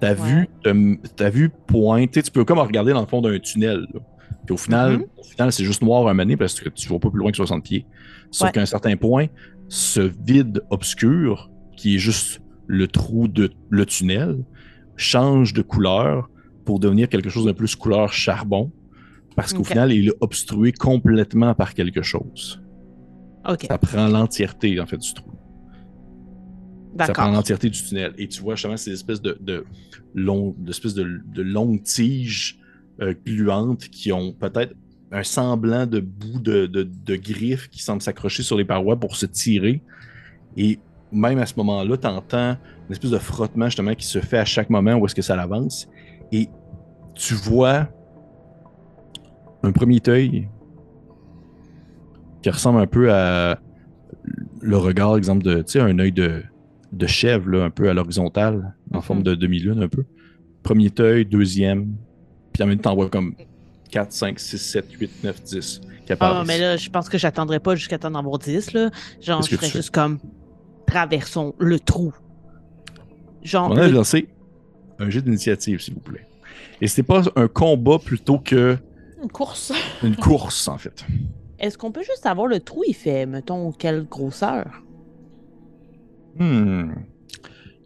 ta vue, te- ta vue pointe. Tu peux comme regarder dans le fond d'un tunnel. là. Puis au final, Mhm. au final c'est juste noir un moment donné parce que tu vois pas plus loin que 60 pieds. Sauf Ouais. qu'à un certain point, ce vide obscur, qui est juste le trou de le tunnel, change de couleur pour devenir quelque chose de plus couleur charbon. Parce qu'au final, il est obstrué complètement par quelque chose. Ça prend l'entièreté, en fait, du trou. Ça prend l'entièreté du tunnel. Et tu vois justement ces espèces de, de, long- d'espèces de, de longues tiges euh, gluantes qui ont peut-être un semblant de bout de, de, de griffes qui semblent s'accrocher sur les parois pour se tirer. Et même à ce moment-là, tu entends une espèce de frottement justement qui se fait à chaque moment où est-ce que ça avance. Et tu vois un premier œil qui ressemble un peu à le regard, exemple, de, tu sais, un œil de, de chèvre, là, un peu à l'horizontale, en Mhm. forme de demi-lune, un peu. Premier œil, deuxième, puis en même temps, on voit comme 4, 5, 6, 7, 8, 9, 10 qui Ah, mais là, je pense que j'attendrai pas jusqu'à temps d'en avoir 10, là. Genre, je ferais juste comme traversons le trou. Genre, On le- a lancé un jeu d'initiative, s'il vous plaît. Et c'était pas un combat plutôt que Une course. une course, en fait. est-ce qu'on peut juste savoir le trou, il fait, mettons, quelle grosseur? Hmm.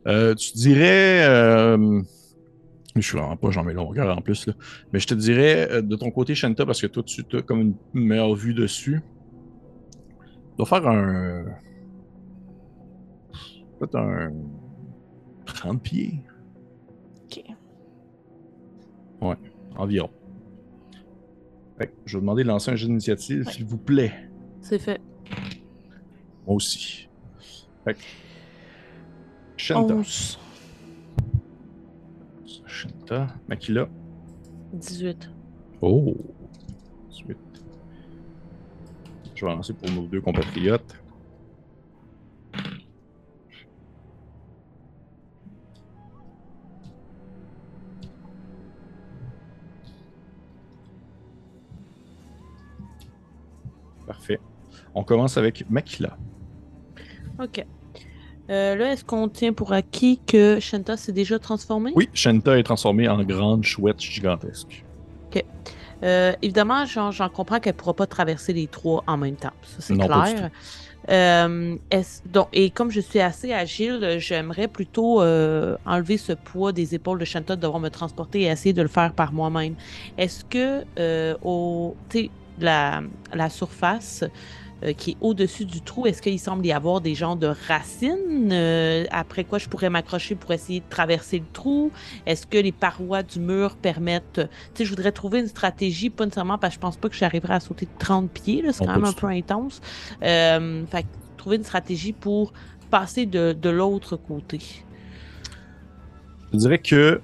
Euh, tu dirais. euh, Je suis vraiment pas Jean longueur en plus, là. Mais je te dirais, euh, de ton côté, Shanta, parce que toi, tu as comme une meilleure vue dessus. Tu dois faire un. Peut-être un. 30 pieds Ok. environ. Fait que je vais demander de lancer un jeu d'initiative, Ouais. s'il vous plaît. C'est fait. Moi aussi. Fait que. Shanta. 11. Shanta. Makila. 18. Oh! Ensuite. Je vais lancer pour nos deux compatriotes. Parfait. On commence avec Makila. OK. Euh, là, est-ce qu'on tient pour acquis que Shanta s'est déjà transformée? Oui, Shanta est transformée en grande chouette gigantesque. Euh, évidemment, j'en comprends qu'elle ne pourra pas traverser les trois en même temps. Ça, c'est clair. Euh, donc, et comme je suis assez agile, j'aimerais plutôt euh, enlever ce poids des épaules de Shanta de devoir me transporter et essayer de le faire par moi-même. Est-ce que au, la, la surface, euh, qui est au-dessus du trou, est-ce qu'il semble y avoir des genres de racines? Euh, après quoi je pourrais m'accrocher pour essayer de traverser le trou? Est-ce que les parois du mur permettent... Tu sais, je voudrais trouver une stratégie, pas nécessairement parce que je pense pas que j'arriverai à sauter de 30 pieds, c'est quand même un peu intense. Euh, fait trouver une stratégie pour passer de, de l'autre côté. Je dirais que...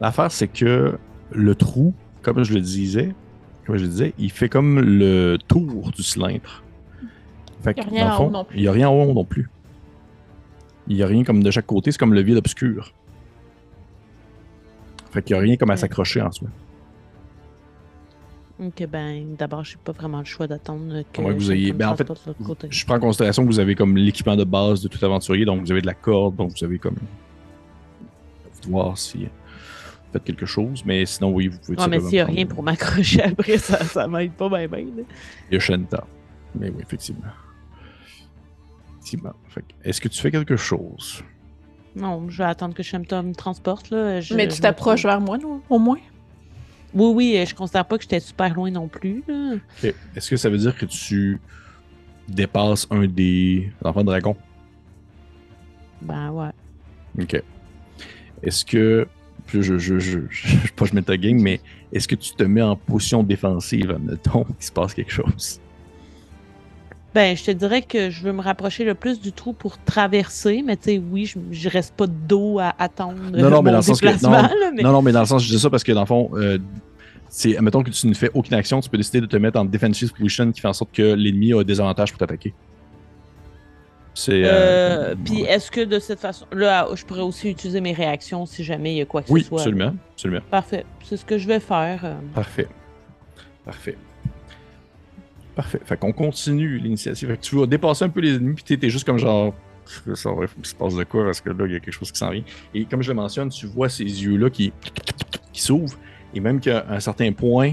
L'affaire, c'est que le trou, comme je le disais, comme je disais, il fait comme le tour du cylindre. Fait il n'y a rien en haut non plus. Il n'y a rien en haut non plus. Il n'y a rien comme de chaque côté, c'est comme le vide obscur. Fait qu'il n'y a rien comme à s'accrocher en soi. Ok, ben, d'abord, je n'ai pas vraiment le choix d'attendre que. vous ayez. Ben, en fait, je prends en considération que vous avez comme l'équipement de base de tout aventurier, donc vous avez de la corde, donc vous avez comme. Voir si faites quelque chose, mais sinon, oui, vous pouvez... Non, mais s'il n'y a rien pour m'accrocher après, ça, ça m'aide pas bien, bien. Il y a Shenta. Mais oui, effectivement. Effectivement. Est-ce que tu fais quelque chose? Non, je vais attendre que Shenta me transporte, là. mais tu t'approches vers moi, non? Au moins? Oui, oui, je considère pas que j'étais super loin non plus. Est-ce que ça veut dire que tu dépasses un des enfants de dragon? Ben ouais. Ok. Est-ce que je, je, je, je, je, pas je mets ta game, mais est-ce que tu te mets en position défensive, admettons, qu'il se passe quelque chose? Ben, je te dirais que je veux me rapprocher le plus du trou pour traverser, mais tu sais, oui, je, je reste pas de dos à attendre. Non, non, mais dans le sens que. Non, non, non, mais dans le sens, je dis ça parce que dans le fond, euh, c'est, admettons que tu ne fais aucune action, tu peux décider de te mettre en defensive position qui fait en sorte que l'ennemi a des avantages pour t'attaquer. Euh, euh, puis est-ce que de cette façon-là, je pourrais aussi utiliser mes réactions si jamais il y a quoi que ce soit? Oui, absolument, absolument. Parfait. C'est ce que je vais faire. Euh. Parfait. Parfait. Parfait. Fait qu'on continue l'initiative. Fait que tu vas dépasser un peu les ennemis, puis t'es juste comme genre. Ça va, il se passe de quoi parce que là, il y a quelque chose qui s'en vient. Et comme je le mentionne, tu vois ces yeux-là qui, qui s'ouvrent. Et même qu'à un certain point,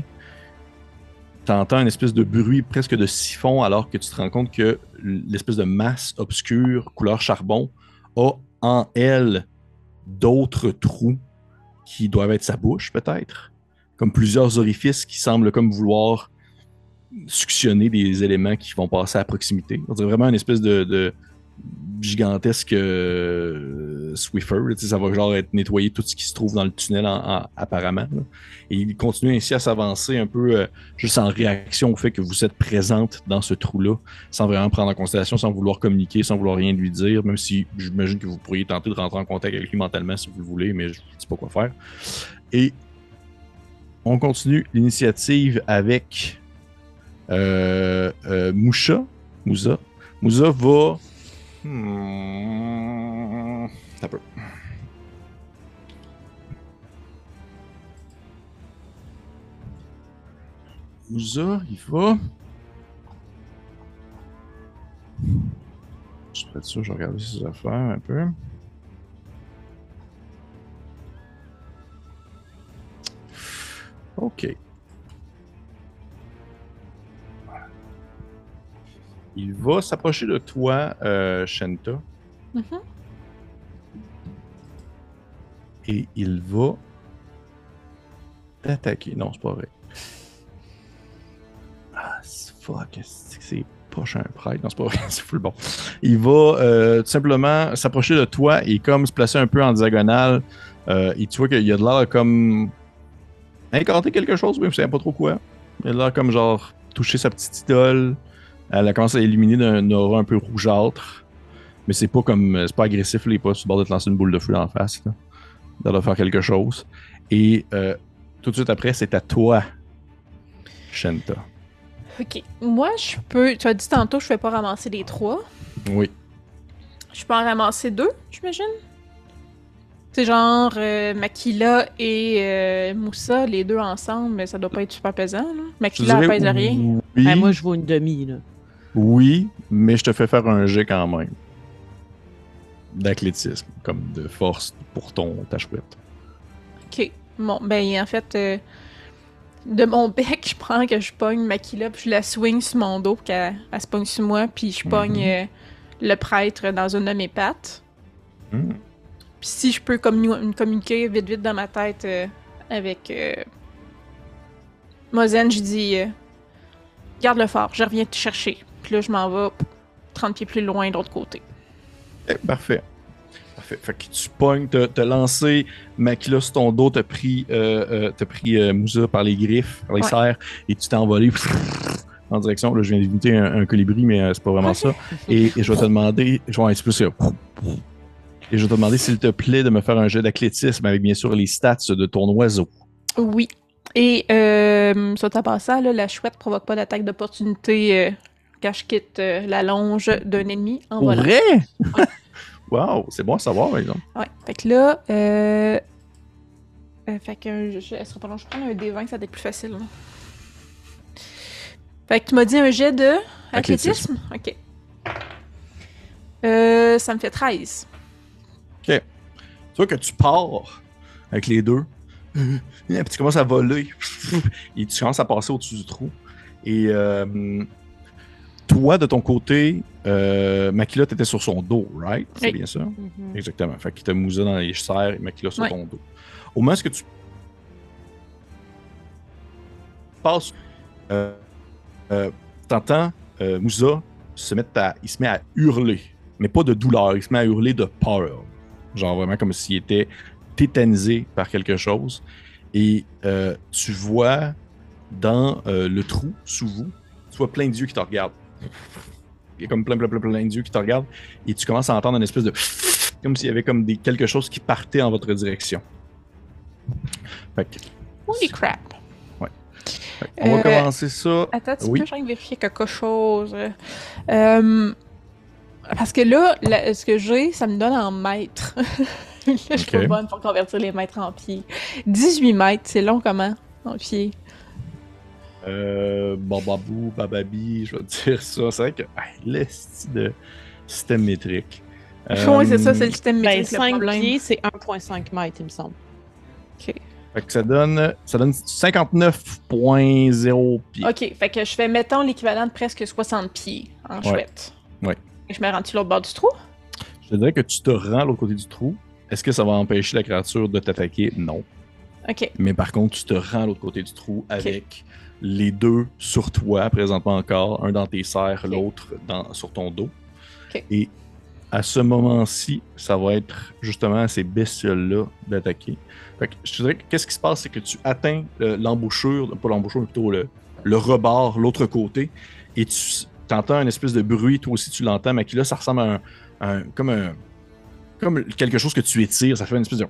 tu entends une espèce de bruit presque de siphon alors que tu te rends compte que l'espèce de masse obscure couleur charbon a en elle d'autres trous qui doivent être sa bouche peut-être, comme plusieurs orifices qui semblent comme vouloir suctionner des éléments qui vont passer à proximité. On dirait vraiment une espèce de gigantesque euh, Swiffer. ça va genre être nettoyer tout ce qui se trouve dans le tunnel apparemment. Et il continue ainsi à s'avancer un peu euh, juste en réaction au fait que vous êtes présente dans ce trou-là, sans vraiment prendre en considération, sans vouloir communiquer, sans vouloir rien lui dire, même si j'imagine que vous pourriez tenter de rentrer en contact avec lui mentalement si vous le voulez, mais je ne sais pas quoi faire. Et on continue l'initiative avec euh, euh Moucha. Moussa va Hmm. Un peu. Ouza, il va. Je vais être sûr, je vais regarder ses affaires un peu. Ok. Il va s'approcher de toi, euh, Shenta. Mm-hmm. Et il va t'attaquer. Non, c'est pas vrai. Ah, fuck, c'est prochain prêtre. Non, c'est pas vrai, c'est full bon. Il va euh, tout simplement s'approcher de toi et comme se placer un peu en diagonale. Euh, et tu vois qu'il y a de l'air comme incanter quelque chose, mais je sais pas trop quoi. Il a de l'air comme genre toucher sa petite idole. Elle a commencé à illuminer d'un aura un peu rougeâtre. Mais c'est pas comme. C'est pas agressif, les pas sur le bord de te lancer une boule de feu en face. Là. Elle doit faire quelque chose. Et euh, tout de suite après, c'est à toi, Shenta. Ok. Moi, je peux. Tu as dit tantôt, je fais pas ramasser les trois. Oui. Je peux en ramasser deux, j'imagine? C'est genre euh, Makila et euh, Moussa, les deux ensemble, mais ça doit pas être super pesant. Là. Makila, elle pèse rien. Oui. Ben, moi, je vois une demi. Là. Oui, mais je te fais faire un jet quand même. D'athlétisme, comme de force pour ton ta chouette. Ok. Bon, ben en fait, euh, de mon bec, je prends que je pogne Makila, puis je la swing sur mon dos pour qu'elle se pogne sur moi, puis je pogne mhm. euh, le prêtre dans une de mes pattes. Hmm. Puis si je peux communiquer vite vite dans ma tête euh, avec Mozen, je dis euh, Garde le fort, je reviens te chercher. Puis là, je m'en vais 30 pieds plus loin de l'autre côté. Ok, parfait. Parfait. Fait que tu pognes, t'as lancé Makila sur ton dos, t'as pris, euh, euh, pris euh, Moussa par les griffes, par les Ouais. serres, et tu t'es envolé en direction. Là, je viens d'imiter un, un colibri, mais euh, c'est pas vraiment ça. Et, et je vais te demander, je vais un petit peu ça. Et je vais te demander, s'il te plaît, de me faire un jeu d'athlétisme avec bien sûr les stats de ton oiseau. Oui. Et soit en passant, là, la chouette provoque pas d'attaque d'opportunité euh, quand je quitte euh, la longe d'un ennemi en volant. vrai? wow, c'est bon à savoir, par exemple. Ouais. Fait que là, euh... euh, fait que je, je, elle sera pas long. Je prendre un D20, ça va être plus facile. là. Fait que tu m'as dit un jet de athlétisme? Ok. Euh, ça me fait 13. Tu vois que tu pars avec les deux. Et puis tu commences à voler. Et tu commences à passer au-dessus du trou. Et euh, toi, de ton côté, euh, Makila, t'étais sur son dos, right? C'est Oui. bien ça? Mhm. Exactement. Fait qu'il t'a Moussa dans les serres et Makila sur ton dos. Au moment où tu passes, euh, euh, t'entends euh, Moussa se mettre à, il se met à hurler, mais pas de douleur, il se met à hurler de peur. Genre vraiment comme s'il était tétanisé par quelque chose. Et euh, tu vois dans euh, le trou sous vous, tu vois plein d'yeux qui te regardent. Il y a comme plein, plein, plein, plein d'yeux qui te regardent et tu commences à entendre une espèce de comme s'il y avait comme des, quelque chose qui partait en votre direction. Fait que, Holy crap. fait on va Euh, commencer ça. Attends, tu Oui. peux, je vérifier quelque chose. Euh, parce que là, ce que j'ai, ça me donne en mètres. là, je suis Ok. pas bonne pour convertir les mètres en pieds. 18 mètres, c'est long comment? En pieds. Euh, bababou, bababi, je vais te dire ça. C'est vrai que hey, l'esti de système métrique. oui, c'est ça, c'est Euh, le système Ben, métrique le 5 problème. pieds, c'est 1,5 mètres, il me semble. Ok. Fait que ça donne, ça donne 59.0 pieds. Ok, fait que je fais, mettons, l'équivalent de presque 60 pieds en Ouais. chouette. Ouais. Et je me rends-tu l'autre bord du trou? Je te dirais que tu te rends l'autre côté du trou. Est-ce que ça va empêcher la créature de t'attaquer? Non. Mais par contre, tu te rends à l'autre côté du trou avec les deux sur toi, présentement encore, un dans tes serres, l'autre sur ton dos. Et à ce moment-ci, ça va être justement à ces bestioles-là d'attaquer. Fait que je te dirais que qu'est-ce qui se passe, c'est que tu atteins euh, l'embouchure, pas l'embouchure, mais plutôt le, le rebord, l'autre côté, et tu entends une espèce de bruit, toi aussi tu l'entends, mais qui là, ça ressemble à un, un- comme un comme quelque chose que tu étires, ça fait une espèce de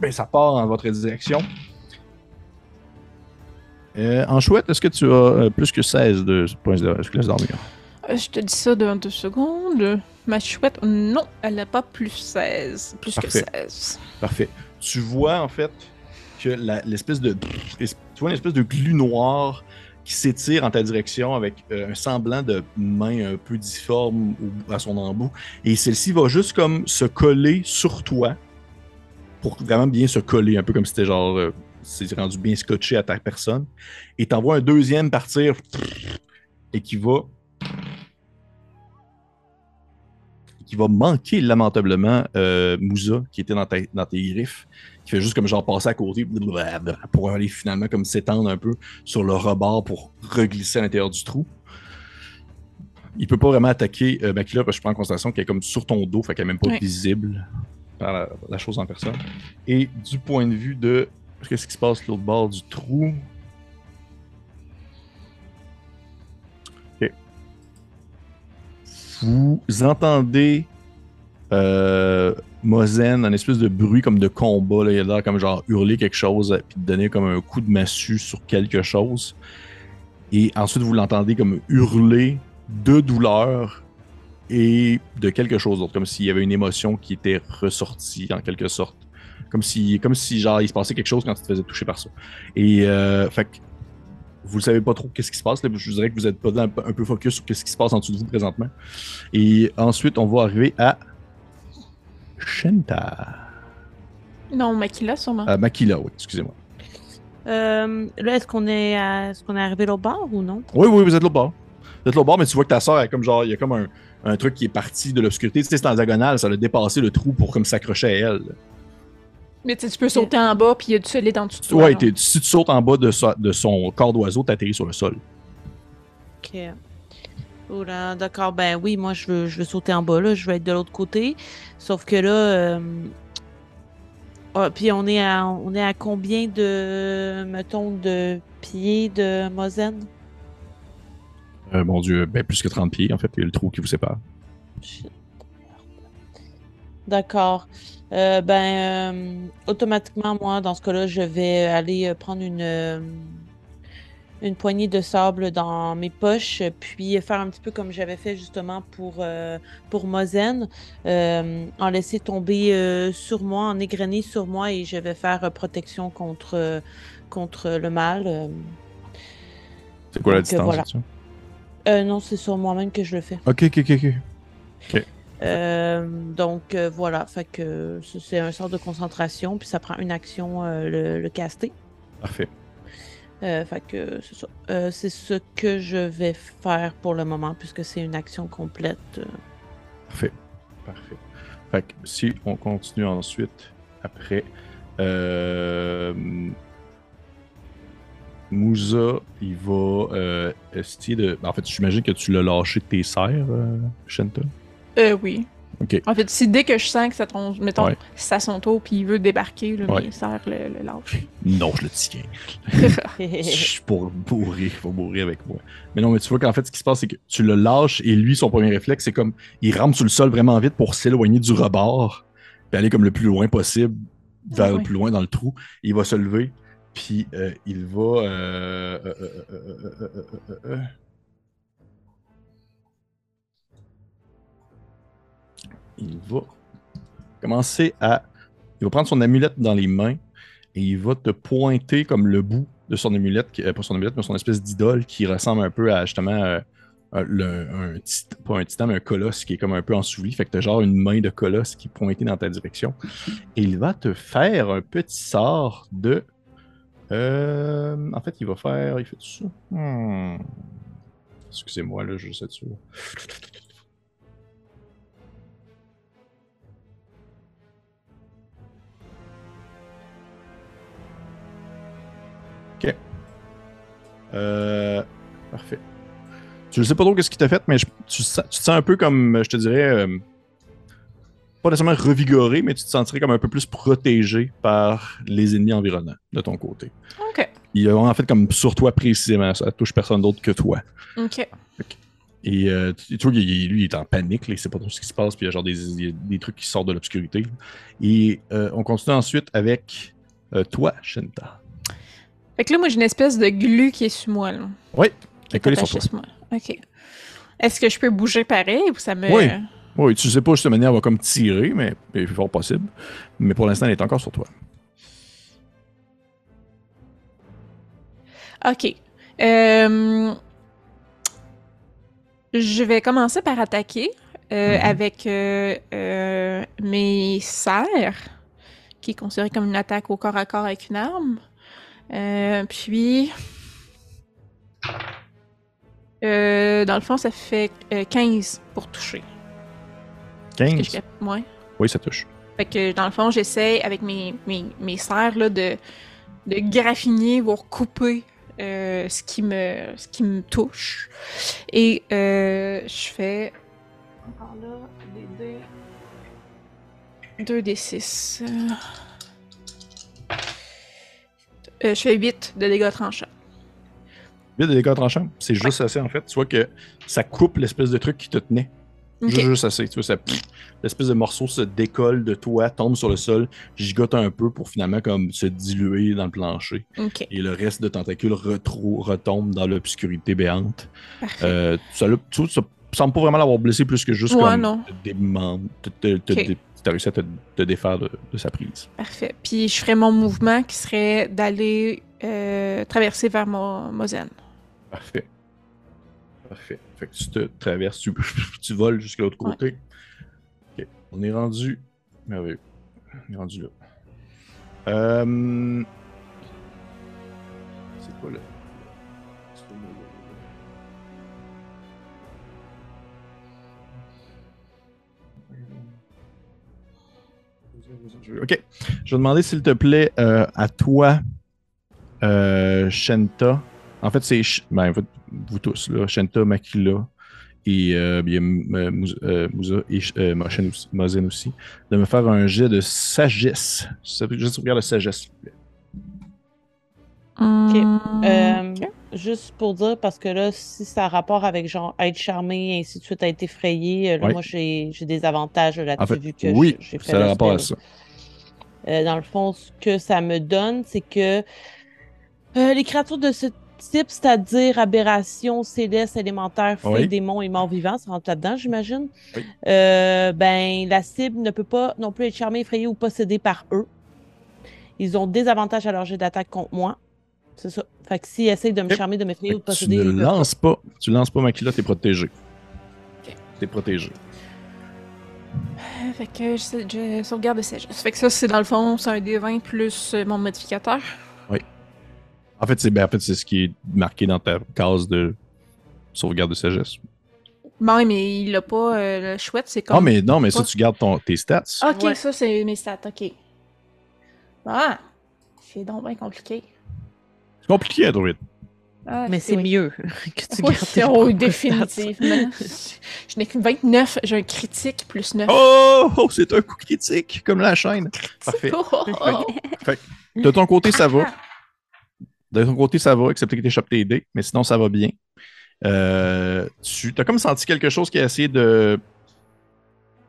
ben, ça part en votre direction. Euh, en chouette, est-ce que tu as euh, plus que 16 de points de laisse dormir? Euh, je te dis ça dans deux secondes. Ma chouette, non, elle n'a pas plus 16. Plus Parfait. que 16. Parfait. Tu vois en fait que l'espèce de. Tu vois une espèce de glu noir qui s'étire en ta direction avec euh, un semblant de main un peu difforme à son embout. Et celle-ci va juste comme se coller sur toi pour vraiment bien se coller, un peu comme si c'était genre. euh, c'est rendu bien scotché à ta personne. Et t'envoies un deuxième partir et qui va. qui va manquer lamentablement euh, Moussa, qui était dans, ta- dans tes griffes, qui fait juste comme genre passer à côté pour aller finalement comme s'étendre un peu sur le rebord pour reglisser à l'intérieur du trou. Il peut pas vraiment attaquer euh, Makila parce que je prends en considération qu'elle est comme sur ton dos, fait qu'elle est même pas Ouais. visible par la, la chose en personne. Et du point de vue de qu'est-ce qui se passe l'autre bord du trou, Ok. Vous entendez euh, Mozen, un espèce de bruit comme de combat. Là. Il a l'air comme genre hurler quelque chose, euh, puis donner comme un coup de massue sur quelque chose. Et ensuite, vous l'entendez comme hurler de douleur et de quelque chose d'autre, comme s'il y avait une émotion qui était ressortie en quelque sorte. Comme si, comme si genre, il se passait quelque chose quand tu te faisais toucher par ça. Et euh, fait que vous ne savez pas trop qu'est-ce qui se passe. Je vous dirais que vous êtes pas un peu focus sur qu'est-ce qui se passe en dessous de vous présentement. Et ensuite, on va arriver à Shenta. Non, Makila, sûrement. À Makila, oui, excusez-moi. Euh, là, est-ce qu'on est, à- est-ce qu'on est arrivé au bord ou non? Oui, oui, vous êtes l'autre bord. Vous êtes l'autre bord, mais tu vois que ta soeur, comme genre, il y a comme un, un truc qui est parti de l'obscurité. Tu sais, c'est en diagonale, ça a dépassé le trou pour comme s'accrocher à elle. Mais tu sais, tu peux sauter en bas, puis il y a du solide en dessous de toi. Ouais, si tu sautes en bas de, de son corps d'oiseau, t'atterris sur le sol. Ok. D'accord. Ben oui, moi, je veux, je veux sauter en bas, là. Je veux être de l'autre côté. Sauf que là... euh, ah, puis on est, à, on est à combien de, mettons, de pieds de Mosen? Euh, mon Dieu, ben, plus que 30 pieds, en fait, il y a le trou qui vous sépare. D'accord. Euh, ben, euh, automatiquement, moi, dans ce cas-là, je vais aller prendre une, une poignée de sable dans mes poches, puis faire un petit peu comme j'avais fait justement pour, euh, pour Mosen, euh, en laisser tomber euh, sur moi, en égrener sur moi, et je vais faire protection contre, contre le mal. C'est quoi la Donc, euh, distance voilà. non, c'est sur moi-même que je le fais. Ok, ok, ok, ok. Euh, donc euh, voilà, fait que c'est- c'est un sort de concentration, puis ça prend une action euh, le, le caster. Parfait. Euh, fait que c'est. Euh, c'est ce que je vais faire pour le moment, puisque c'est une action complète. euh. Parfait. Parfait. Fait que si on continue ensuite, après, euh, Moussa, il va euh, essayer de. En fait, j'imagine que tu l'as lâché de tes serres, euh, Shenta. Euh, oui. En fait, si dès que je sens que ça tombe, mettons, Ouais. c'est à son tour, puis il veut débarquer, là, Ouais. mais serre le, le lâche. Non, je le tiens. Je suis pour mourir, il va mourir avec moi. Mais non, mais tu vois qu'en fait, ce qui se passe, c'est que tu le lâches et lui, son premier réflexe, c'est comme il rampe sur le sol vraiment vite pour s'éloigner du rebord, puis aller comme le plus loin possible, vers Ah le plus loin dans le trou. Il va se lever, puis euh, il va. euh, euh, Il va commencer à. Il va prendre son amulette dans les mains et il va te pointer comme le bout de son amulette, euh, pas son amulette, mais son espèce d'idole qui ressemble un peu à justement euh, un, le- un tit- pas un titan, mais un colosse qui est comme un peu ensouvi. Fait que t'as genre une main de colosse qui pointée dans ta direction. Et il va te faire un petit sort de. Euh, en fait, il va faire. Il fait ça. Hmm. Excusez-moi, là, je sais dessus. Ok. Euh, parfait. Tu ne sais pas trop qu'est-ce qu'il t'a fait, mais je- tu, te sens un peu comme, je te dirais, euh, pas nécessairement revigoré, mais tu te sentirais comme un peu plus protégé par les ennemis environnants de ton côté. Ok. Il a en fait comme sur toi précisément, ça touche personne d'autre que toi. Ok. Et euh, tu vois, lui, il est en panique, là, il sait pas trop ce qui se passe, puis il y a genre des, il y a des trucs qui sortent de l'obscurité. Et euh, on continue ensuite avec euh, toi, Shinta. Fait que là, moi, j'ai une espèce de glu qui est sur moi, là. Oui, Qui est collé sur toi. moi. Ok. Est-ce que je peux bouger pareil ou ça me. Oui. Oui, tu sais pas, cette manière, elle va comme tirer, mais c'est fort possible. Mais pour l'instant, elle est encore sur toi. Ok. Euh, Je vais commencer par attaquer euh, Mhm. avec euh, mes serres, qui est considéré comme une attaque au corps à corps avec une arme. Euh, puis. Euh, dans le fond, ça fait euh, 15 pour toucher. 15? Que je... ouais. Oui, ça touche. Fait que dans le fond, j'essaie avec mes, mes, mes serres là, de, de graffiner, voire couper euh, ce, qui me, ce qui me touche. Et euh, je fais. Encore là, des 2 2d6. Euh, je fais 8 de dégâts tranchants. 8 de dégâts tranchants, c'est juste assez en fait. Tu vois que ça coupe l'espèce de truc qui te tenait. Juste, assez. Tu vois, ça, l'espèce de morceau se décolle de toi, tombe sur le sol, gigote un peu pour finalement comme se diluer dans le plancher. Et le reste de tentacule retro- retombe dans l'obscurité béante. Euh, ça, tu, ça semble pas vraiment l'avoir blessé plus que juste comme. Te, te- t'as réussi à te, te défaire de, de sa prise. Parfait. Puis je ferais mon mouvement qui serait d'aller euh, traverser vers Mo Mozen. Parfait. Parfait. Fait que tu te traverses, tu, tu voles jusqu'à l'autre Ouais. côté. Ok. On est rendu. Merveilleux. On est rendu là. Euh... C'est quoi le. Ok. Je vais demander, s'il te plaît, euh, à toi, euh, Shenta. En fait, c'est Sh- ben, vous, vous tous, là, Shenta, Makila et euh, euh, Mouza euh, et Mozen aussi, de me faire un jet de sagesse. Juste regarde de sagesse, s'il vous plaît. Euh, ok. Juste pour dire, parce que là, si ça a rapport avec genre être charmé et ainsi de suite, être effrayé, là, Oui. moi j'ai des avantages là-dessus En fait, vu que oui, j'ai fait ça a rapport à ça. Euh, dans le fond, ce que ça me donne, c'est que euh, les créatures de ce type, c'est-à-dire aberrations, célestes, élémentaires, fées, Oui. démons et morts vivants, ça rentre là-dedans, j'imagine. Oui. Euh, ben, la cible ne peut pas non plus être charmée, effrayée ou possédée par eux. Ils ont des avantages à leur jet d'attaque contre moi. C'est ça. Fait que s'ils essayent de me charmer, de m'effrayer ou de que tu posséder, ne lances pas. Tu lances pas, Makila, t'es protégé. Ok. T'es protégé. Fait que je, je sauvegarde de sagesse. Fait que ça, c'est dans le fond, c'est un D20 plus euh, mon modificateur. En fait, c'est ben, en fait, c'est ce qui est marqué dans ta case de sauvegarde de sagesse. Bon, mais il l'a pas, euh, le chouette, c'est comme. Ah, mais non, mais ça, tu gardes ton, tes stats. Ok, Ouais. ça, c'est mes stats, ok. Ah! C'est donc bien compliqué. C'est compliqué à trouver. Ah, Mais c'est oui. mieux que tu Oui, gardes tes oh, définitivement. Je n'ai que 29, j'ai un critique plus 9. Oh, oh, c'est un coup critique, comme la chaîne. Parfait. Oh! De ton côté, ça va. De ton côté, ça va, excepté que tu échappes tes dés, mais sinon, ça va bien. Euh, tu as comme senti quelque chose qui a essayé de,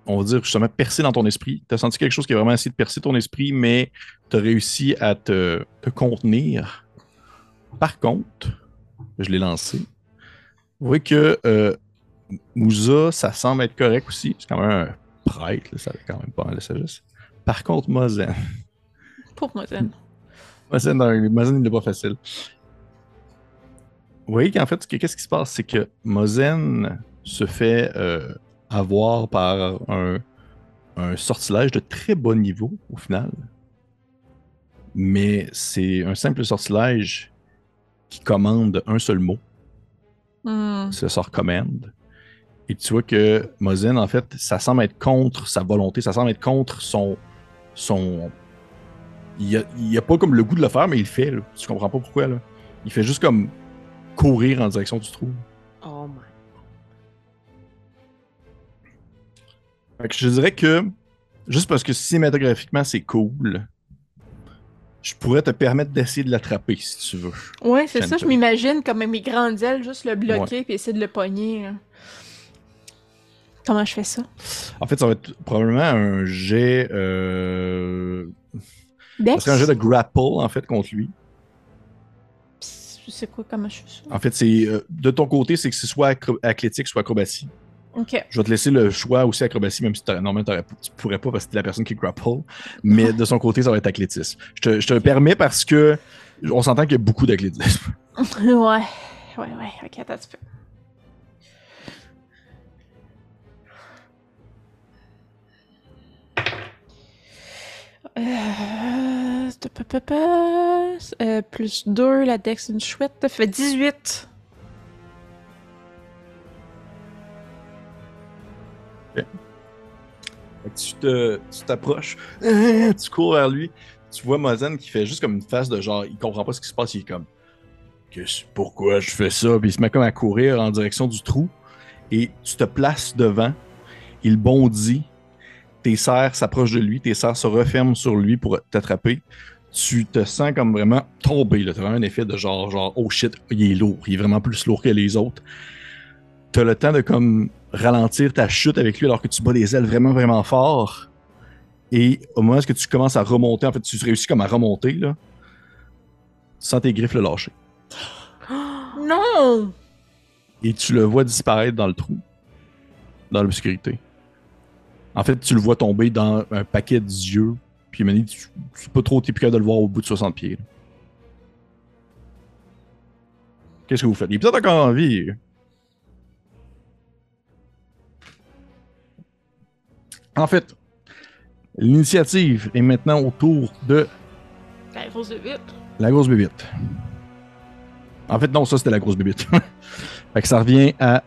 on va dire justement, percer dans ton esprit? Tu as senti quelque chose qui a vraiment essayé de percer ton esprit, mais tu as réussi à te, te contenir? Par contre, je l'ai lancé. Vous voyez que euh, Mouza, ça semble être correct aussi. C'est quand même un prêtre, là, ça a quand même pas mal de sagesse. Par contre, Mozen, Pour. Mozen, dans- Mozen, il n'est pas facile. Vous voyez qu'en fait, qu'est-ce qui se passe? C'est que Mozen se fait euh, avoir par un, un sortilège de très bas niveau, au final. Mais c'est un simple sortilège qui commande un seul mot. Hmm. ça sort command. Et tu vois que Mozen, en fait, ça semble être contre sa volonté, ça semble être contre son. son... Il a, il a pas comme le goût de le faire, mais il le fait. Là. Tu comprends pas pourquoi. Là. Il fait juste comme courir en direction du trou. Oh my. Fait que je dirais que, juste parce que cinématographiquement c'est cool, je pourrais te permettre d'essayer de l'attraper si tu veux. Ouais, c'est ça, je m'imagine comme mes grandes ailes, juste le bloquer puis essayer de le pogner. Comment je fais ça? En fait, ça va être probablement un jet. Euh... Ça Dex? serait un jet de grapple, en fait, contre lui. C'est quoi, comment je fais ça? En fait, c'est euh, de ton côté, c'est que c'est soit acro- athlétique, soit acrobatie. Je vais te laisser le choix aussi acrobatie, même si normalement tu pourrais pas parce que t'es la personne qui grapple. Mais de son côté, ça va être athlétisme. Je te, je te le permets parce que on s'entend qu'il y a beaucoup d'athlétisme. ouais. Ouais, ouais, ok, attends un petit peu. Euh, euh, plus 2, la dex une chouette, ça fait 18. Tu tu t'approches, euh, tu cours vers lui, tu vois Mozen qui fait juste comme une face de genre, il comprend pas ce qui se passe, il est comme, pourquoi je fais ça? Puis il se met comme à courir en direction du trou. Et tu te places devant, il bondit, tes serres s'approchent de lui, tes serres se referment sur lui pour t'attraper. Tu te sens comme vraiment là. T'as vraiment un effet de genre, genre, oh shit, il est lourd, il est vraiment plus lourd que les autres. T'as le temps de comme ralentir ta chute avec lui alors que tu bats les ailes vraiment, vraiment fort. Et au moment où tu commences à remonter, en fait, tu réussis comme à remonter, là. Tu sens tes griffes le lâcher. Non! Et tu le vois disparaître dans le trou, dans l'obscurité. En fait, tu le vois tomber dans un paquet d'yeux. Puis, Mani, tu tu pas trop, t'es plus capable de le voir au bout de 60 pieds. Qu'est-ce que vous faites? Il est peut-être encore en vie. En fait, l'initiative est maintenant autour de La grosse de vite. la grosse bébite. En fait, non, ça c'était la grosse bébite. fait que ça revient à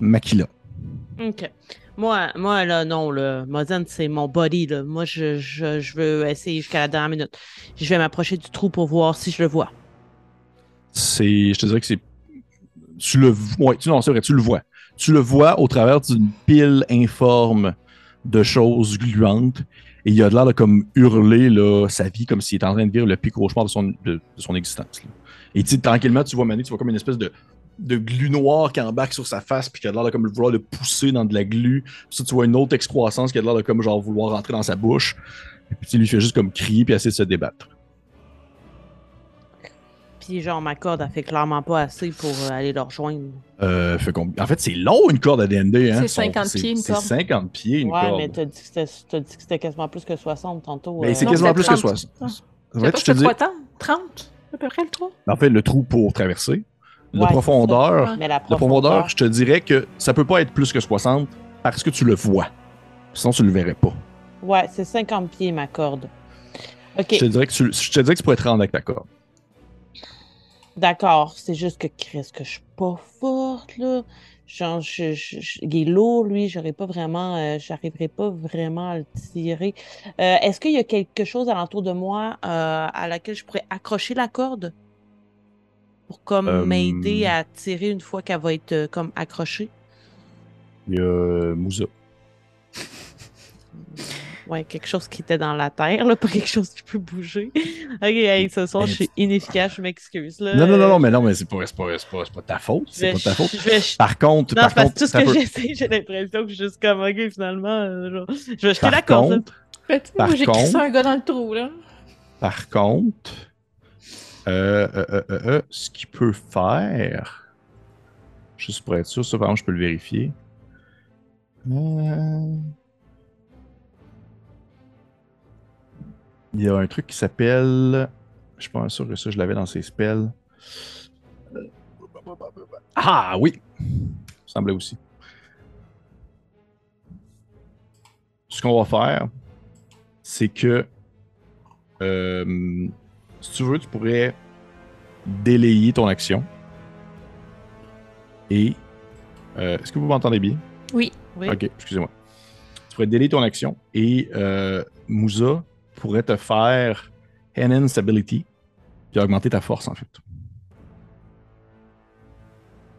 Makila. OK. Moi, moi, là, non, là, Mozen, c'est mon body, là. Moi, je, je, je veux essayer jusqu'à la dernière minute. Je vais m'approcher du trou pour voir si je le vois. C'est, je te dirais que c'est, tu le, ouais, tu, non, c'est vrai, tu le vois. Tu le vois au travers d'une pile informe de choses gluantes. Et il a l'air de comme hurler là, sa vie comme s'il était en train de vivre le pire cauchemar de son, de, de son existence. là. Et tranquillement, tu vois Mané, tu vois comme une espèce de, de glu noir qui embarque sur sa face, puis qui a l'air de comme vouloir le pousser dans de la glu. Ça, tu vois une autre excroissance qui a l'air de comme genre vouloir rentrer dans sa bouche. Et puis tu lui fait juste comme crier puis essayer de se débattre. Puis, genre, ma corde, elle fait clairement pas assez pour euh, aller le rejoindre. Euh, fait En fait, c'est long une corde à D&D. Hein? C'est Son- 50 pieds, une C'est corde. 50 pieds une ouais, corde. mais t'as dit que c'était- t'as dit que c'était quasiment plus que 60 tantôt. Mais euh. c'est quasiment plus que 30. 60. Ah. En Je fait, je te c'est dis, quoi tant? 30? À peu près le trou? en fait, le trou pour traverser. De Ouais, c'est profondeur, ça. Mais la de profondeur, profondeur. je te dirais que ça peut pas être plus que 60 parce que tu le vois. Sinon, tu le verrais pas. Ouais, c'est 50 pieds, ma corde. Ok, Je te dirais que tu, je te dirais que tu pourrais te rendre avec ta corde. D'accord. C'est juste que, Chris, que je suis pas forte, là. Genre, je, je- je- il est lourd, lui. J'aurais pas vraiment. euh, J'arriverai pas vraiment à le tirer. Euh, Est-ce qu'il y a quelque chose alentour de moi euh, à laquelle je pourrais accrocher la corde? Pour comme m'aider à tirer une fois qu'elle va être comme accrochée? Il y a Moussa. Ouais, quelque chose qui était dans la terre, là, pas quelque chose qui peut bouger. ok, hey, ce soir, je suis inefficace, je m'excuse. là. Non, non, non, Euh, non, mais non, mais c'est pas, c'est pas, c'est pas, c'est pas ta faute. C'est pas ta faute. je vais- Par contre, Non, par parce contre, tout ce que peut- j'essaie, j'ai l'impression que je suis juste comme, ok, finalement, euh, genre, je vais jeter par la contre, tu sais, Par moi, j'ai crissé contre- un gars dans le trou, là. par contre, euh, euh, euh, euh, euh, ce qu'il peut faire, juste pour être sûr, ça, par exemple, je peux le vérifier. Euh, Il y a un truc qui s'appelle. Je suis pas sûr que ça, je l'avais dans ses spells. Ah oui! semblait aussi. Ce qu'on va faire, c'est que euh, si tu veux, tu pourrais délayer ton action. Et euh, est-ce que vous m'entendez bien? Oui. Oui. Ok, excusez-moi. Tu pourrais délayer ton action et euh, Moussa pourrait te faire Enhance Ability puis augmenter ta force en fait.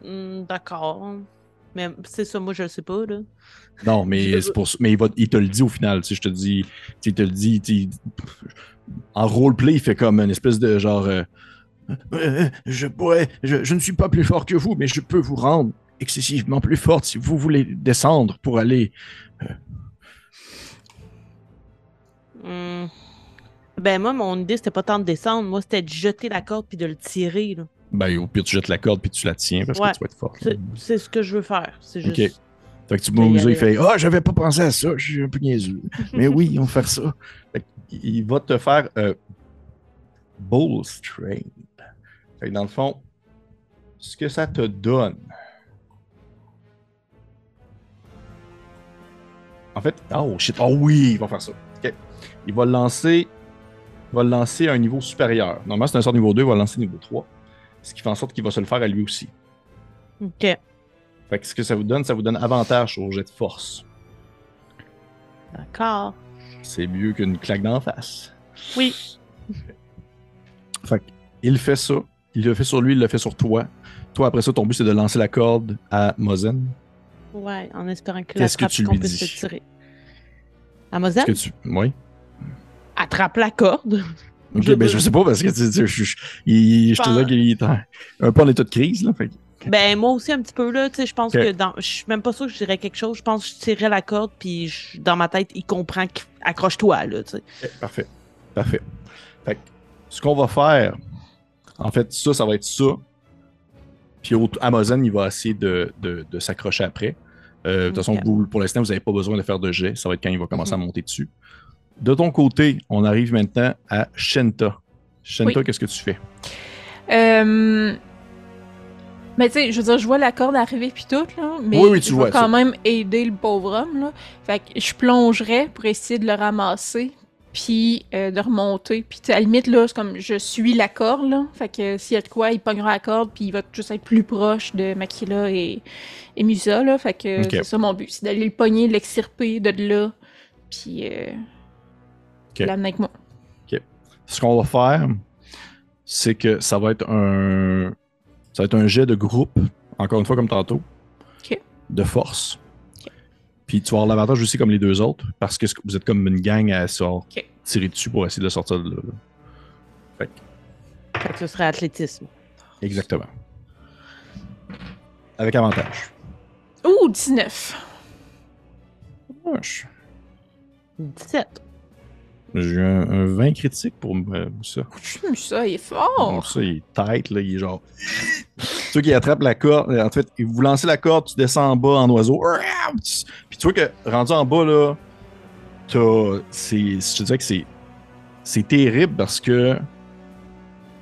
Hmm, D'accord. Mais c'est ça, moi, je le sais pas, là. Non, mais c'est pour mais il, va, il te le dit au final. Tu sais, je te dis, tu te le dit. tu En roleplay, il fait comme une espèce de genre. euh, Euh, je pourrais, je, je ne suis pas plus fort que vous, mais je peux vous rendre excessivement plus forte si vous voulez descendre pour aller. Hmm. Ben, moi, mon idée, c'était pas tant de descendre. Moi, c'était de jeter la corde puis de le tirer, là. Ben, au pire, tu jettes la corde puis tu la tiens parce Ouais. que tu vas être fort. C'est ce que je veux faire. C'est Ok. juste. Fait que tu Moussa, il fait Ah, j'avais pas pensé à ça, je suis un peu niaiseux. Mais oui, on va faire ça. Fait que il va te faire euh, Bull Strain. Fait que dans le fond, ce que ça te donne. En fait, oh shit, oh oui, il va faire ça. Il va le lancer. Il va le lancer à un niveau supérieur. Normalement, c'est un sort niveau 2, il va le lancer niveau 3. Ce qui fait en sorte qu'il va se le faire à lui aussi. Ok. Fait que ce que ça vous donne, ça vous donne avantage au jet de force. D'accord. C'est mieux qu'une claque d'en face. Oui. Fait il fait ça. Il le fait sur lui, il le fait sur toi. Toi, après ça, ton but, c'est de lancer la corde à Mozen. Ouais, en espérant Qu'est-ce que tu qu'on lui puisse tirer. À tu. Oui. Attrape la corde. Ok, Je- ben je sais pas parce que tu je, je, il- je te dis qu'il est en- un peu en état de crise. Là, fait. Ben, moi aussi, un petit peu, là. Tu sais, je pense que dans. Je suis même pas sûr que je dirais quelque chose. Je pense que je tirerais la corde, puis je- dans ma tête, il comprend qu'accroche-toi, là, tu sais. Ok, parfait. Parfait. Fait que ce qu'on va faire, en fait, ça, ça va être ça. Puis Amazon, il va essayer de, de- de s'accrocher après. Euh, de toute façon, vous, pour l'instant, vous n'avez pas besoin de faire de jet. Ça va être quand il va commencer Mhm. à monter dessus. De ton côté, on arrive maintenant à Shenta. Shenta, Oui. qu'est-ce que tu fais? Euh... Mais tu sais, je veux dire, je vois la corde arriver puis tout, là, mais Oui, oui, tu je vois quand ça. même aider le pauvre homme, là. Fait que je plongerais pour essayer de le ramasser, puis euh, de remonter. Puis à la limite, là, c'est comme je suis la corde, là. Fait que s'il y a de quoi, il pognera la corde, puis il va juste être plus proche de Makila et, et Musa, là. Fait que c'est ça mon but, c'est d'aller le pogner, l'extirper de là, puis euh, Ok. l'amener avec moi. Ce qu'on va faire, c'est que ça va être un. Ça va être un jet de groupe, encore une fois comme tantôt. Ok. De force. Ok. Puis tu vas avoir l'avantage aussi comme les deux autres, parce que vous êtes comme une gang à Ok. tirer dessus pour essayer de le sortir de là. là. Fait Fait que ce serait athlétisme. exactement. Avec avantage. Ouh, 19. Wesh. 17. J'ai un, un 20 critique pour euh, ça. Ça, il est fort. Ça, il est tight, là, il est genre. tu vois qu'il attrape la corde. En fait, vous lancez la corde, tu descends en bas en oiseau. Puis tu vois que rendu en bas, là, t'as. c'est- Je te dirais que c'est. C'est terrible parce que.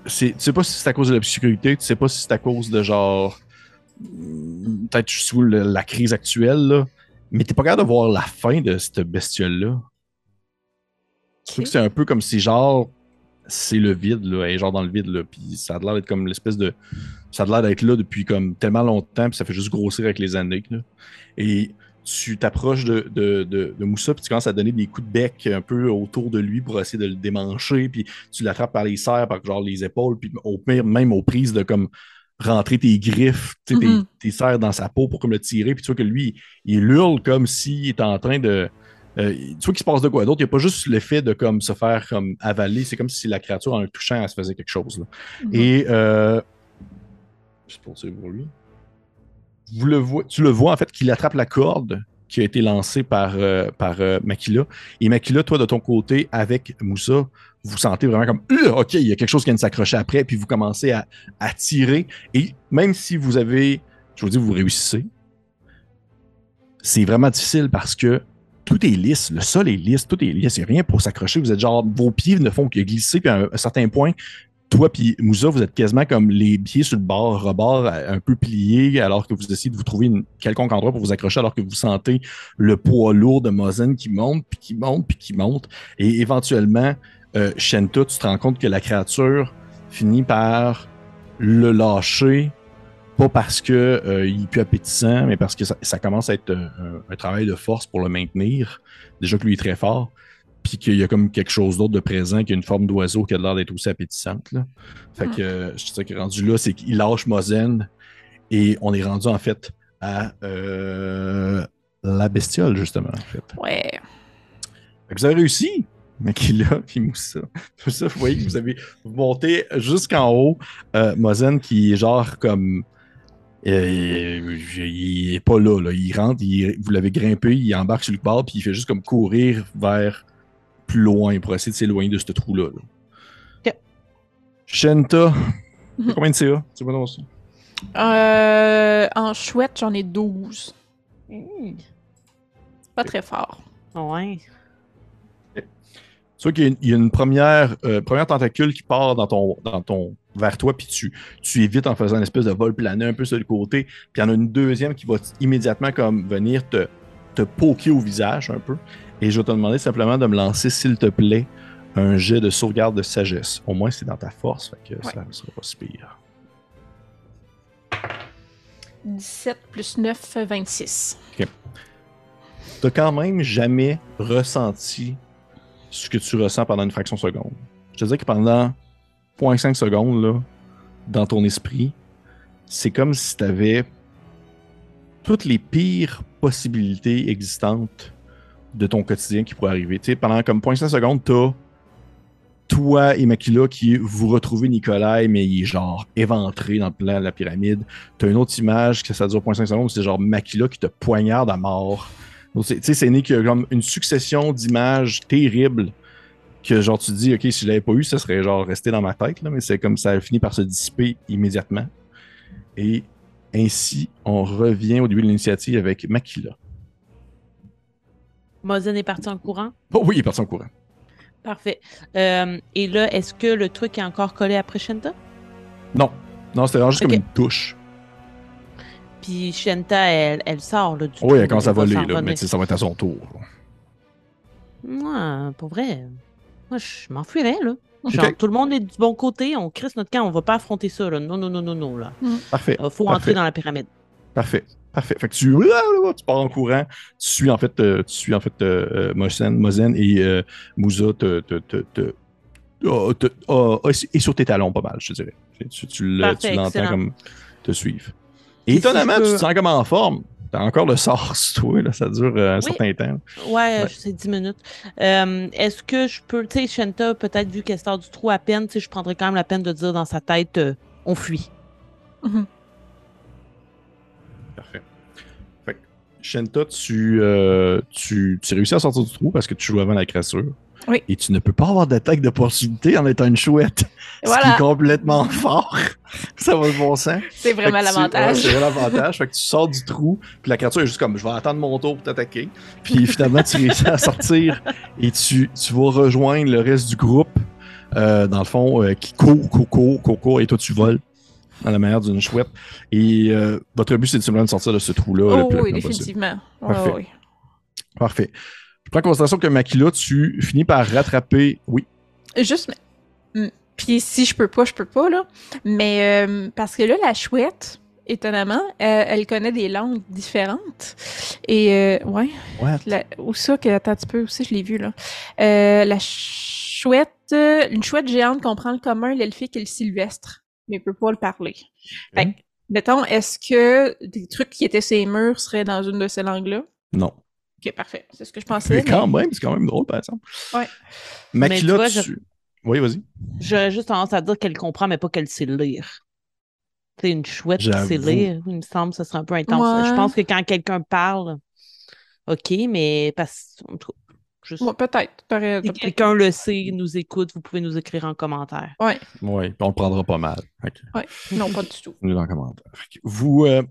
Tu sais pas si c'est à cause de l'obscurité, tu sais pas si c'est à cause de genre. Peut-être sous la crise actuelle, là. Mais t'es pas capable de voir la fin de cette bestiole-là. Que c'est un peu comme si genre c'est le vide là, elle est genre dans le vide là, puis ça a l'air d'être comme l'espèce de ça a l'air d'être là depuis comme tellement longtemps puis ça fait juste grossir avec les années là. Et tu t'approches de, de, de, de Moussa puis tu commences à donner des coups de bec un peu autour de lui pour essayer de le démancher puis tu l'attrapes par les serres par genre les épaules puis au pire même aux prises de comme rentrer tes griffes, sais, tes- tes, serres dans sa peau pour comme le tirer puis tu vois que lui il hurle comme s'il était en train de euh, tu vois qu'il se passe de quoi d'autre. Il n'y a pas juste l'effet de comme se faire comme avaler. C'est comme si la créature, en le touchant, elle se faisait quelque chose. là. Mhm. Et euh, pour lui. Vous le voyez, tu le vois en fait qu'il attrape la corde qui a été lancée par, euh, par euh, Makila. Et Makila, toi, de ton côté, avec Moussa, vous sentez vraiment comme Euh, OK, il y a quelque chose qui vient de s'accrocher après, puis vous commencez à, à tirer. Et même si vous avez, je vous dis, vous réussissez, c'est vraiment difficile parce que tout est lisse, le sol est lisse, tout est lisse, il n'y a rien pour s'accrocher. Vous êtes genre, vos pieds ne font que glisser, puis à un, certain point, toi puis Moussa, vous êtes quasiment comme les pieds sur le bord, rebord, un peu pliés, alors que vous essayez de vous trouver quelconque endroit pour vous accrocher, alors que vous sentez le poids lourd de Mozen qui monte, puis qui monte, puis qui monte. Et éventuellement, euh, Shenta, tu te rends compte que la créature finit par le lâcher, pas parce que euh, il est plus appétissant, mais parce que ça, ça commence à être euh, un, travail de force pour le maintenir. Déjà que lui est très fort, puis qu'il y a comme quelque chose d'autre de présent, qui a une forme d'oiseau qui a l'air d'être aussi appétissante. Là. Fait que euh, je sais que rendu là, c'est qu'il lâche Mozen et on est rendu en fait à la bestiole, justement. En fait. Ouais. Fait que vous avez réussi, Makila puis Moussa. Moussa, vous voyez que vous avez montez jusqu'en haut. Euh, Mozen qui est genre comme. Euh, il est pas là, là. Il rentre, il- vous l'avez grimpé, il embarque sur le bord, puis il fait juste comme courir vers plus loin pour essayer de s'éloigner de ce trou-là. là. Ok. Shenta, Mhm. combien de CA? C'est bon, ça? Euh, en chouette, j'en ai 12. Hmm. Pas très fort. Ouais. Tu vois qu'il y a une, il y a une première, euh, première tentacule qui part dans ton, dans ton, vers toi, puis tu, tu évites en faisant une espèce de vol plané un peu sur le côté. Puis il y en a une deuxième qui va immédiatement comme venir te, te poker au visage un peu. Et je vais te demander simplement de me lancer, s'il te plaît, un jet de sauvegarde de sagesse. Au moins, c'est dans ta force, fait que ça ne sera pas si pire. 17 plus 9, 26. T'as quand même jamais ressenti ce que tu ressens pendant une fraction de seconde. Je te dirais que pendant 0.5 secondes, là, dans ton esprit, c'est comme si tu avais toutes les pires possibilités existantes de ton quotidien qui pourraient arriver. Pendant comme 0.5 secondes, t'as toi et Makila qui vous retrouvez Nikolai, mais il est genre éventré dans le plan de la pyramide. T'as une autre image que ça dure 0.5 secondes, c'est genre Makila qui te poignarde à mort. Tu sais, c'est né qu'il y a comme une succession d'images terribles que genre tu te dis, ok, si je l'avais pas eu, ça serait genre resté dans ma tête, là, mais c'est comme ça a fini par se dissiper immédiatement. Et ainsi, on revient au début de l'initiative avec Makila. Mozen est parti en courant? Oh oui, il est parti en courant. Parfait. Euh, et là, est-ce que le truc est encore collé après Shenta? Non, non, c'était juste comme une touche. Puis Shenta, elle, elle sort là, du Oui, elle commence à voler, là, mais ça va être à son tour. Ouais, pour vrai. Moi, je m'enfuirais, là. Genre, tout le monde est du bon côté, on crisse notre camp, on va pas affronter ça, là. Non, non, non, non, non, là. Parfait. Il faut Parfait. entrer dans la pyramide. Parfait. Parfait. Fait que tu, tu pars en courant, tu suis en fait, euh, tu suis en fait euh, euh, Mozen, Mozen et euh, Moussa te, te, te, te- te- ah, et sur tes talons pas mal, je te dirais. Tu, l'entends comme te suivre. Et Puis si étonnamment, peux- tu te sens comme en forme. T'as encore le sort sur toi, là, ça dure euh, un Oui. certain temps. Ouais, Ouais. c'est 10 minutes. Euh, Est-ce que je peux, tu sais, Shenta, peut-être vu qu'elle sort du trou à peine, tu sais, je prendrais quand même la peine de dire dans sa tête, euh, on fuit. Parfait. Fait que, Shenta, tu, euh, tu, tu réussis à sortir du trou parce que tu joues avant la créature. Oui. Et tu ne peux pas avoir d'attaque d'opportunité en étant une chouette. Ce qui est complètement fort. Ça va de bon sens. C'est vraiment l'avantage. c'est vraiment l'avantage. fait que tu sors du trou, puis la créature est juste comme je vais attendre mon tour pour t'attaquer. Puis finalement, tu réussis à sortir et tu, tu vas rejoindre le reste du groupe, euh, dans le fond, euh, qui court, court, court, court, court, et toi tu voles dans la manière d'une chouette. Et euh, votre but, c'est de simplement de sortir de ce trou-là. le Oh oui, définitivement. Parfait. Parfait. Je prends en considération que Makila, tu finis par rattraper. Oui. Juste, mm, puis si je peux pas, je peux pas, là. Mais euh, parce que là, la chouette, étonnamment, euh, elle connaît des langues différentes. Et, euh, ouais, Ouais. la, où ça, que, attends un petit peu, aussi, je l'ai vu, là. Euh, la chouette, euh, une chouette géante comprend le commun, l'elfique et le sylvestre, mais peut pas le parler. Fait que, mettons, est-ce que des trucs qui étaient ses murs seraient dans une de ces langues-là? Non. Ok, parfait. C'est ce que je pensais. Mais mais- quand même, c'est quand même drôle, par exemple. Ouais. Makila, Mais tu vois, tu. je- Oui, vas-y. J'aurais juste tendance à dire qu'elle comprend, mais pas qu'elle sait lire. C'est une chouette qui sait lire, il me semble que ce serait un peu intense. Ouais. Je pense que quand quelqu'un parle, OK, mais parce en juste- Ouais, peut-être. Si quelqu'un le sait, nous écoute, vous pouvez nous écrire en commentaire. Oui, puis on le prendra pas mal. Que, Non, pas du tout. nous dans les commentaires. Fait que Vous euh,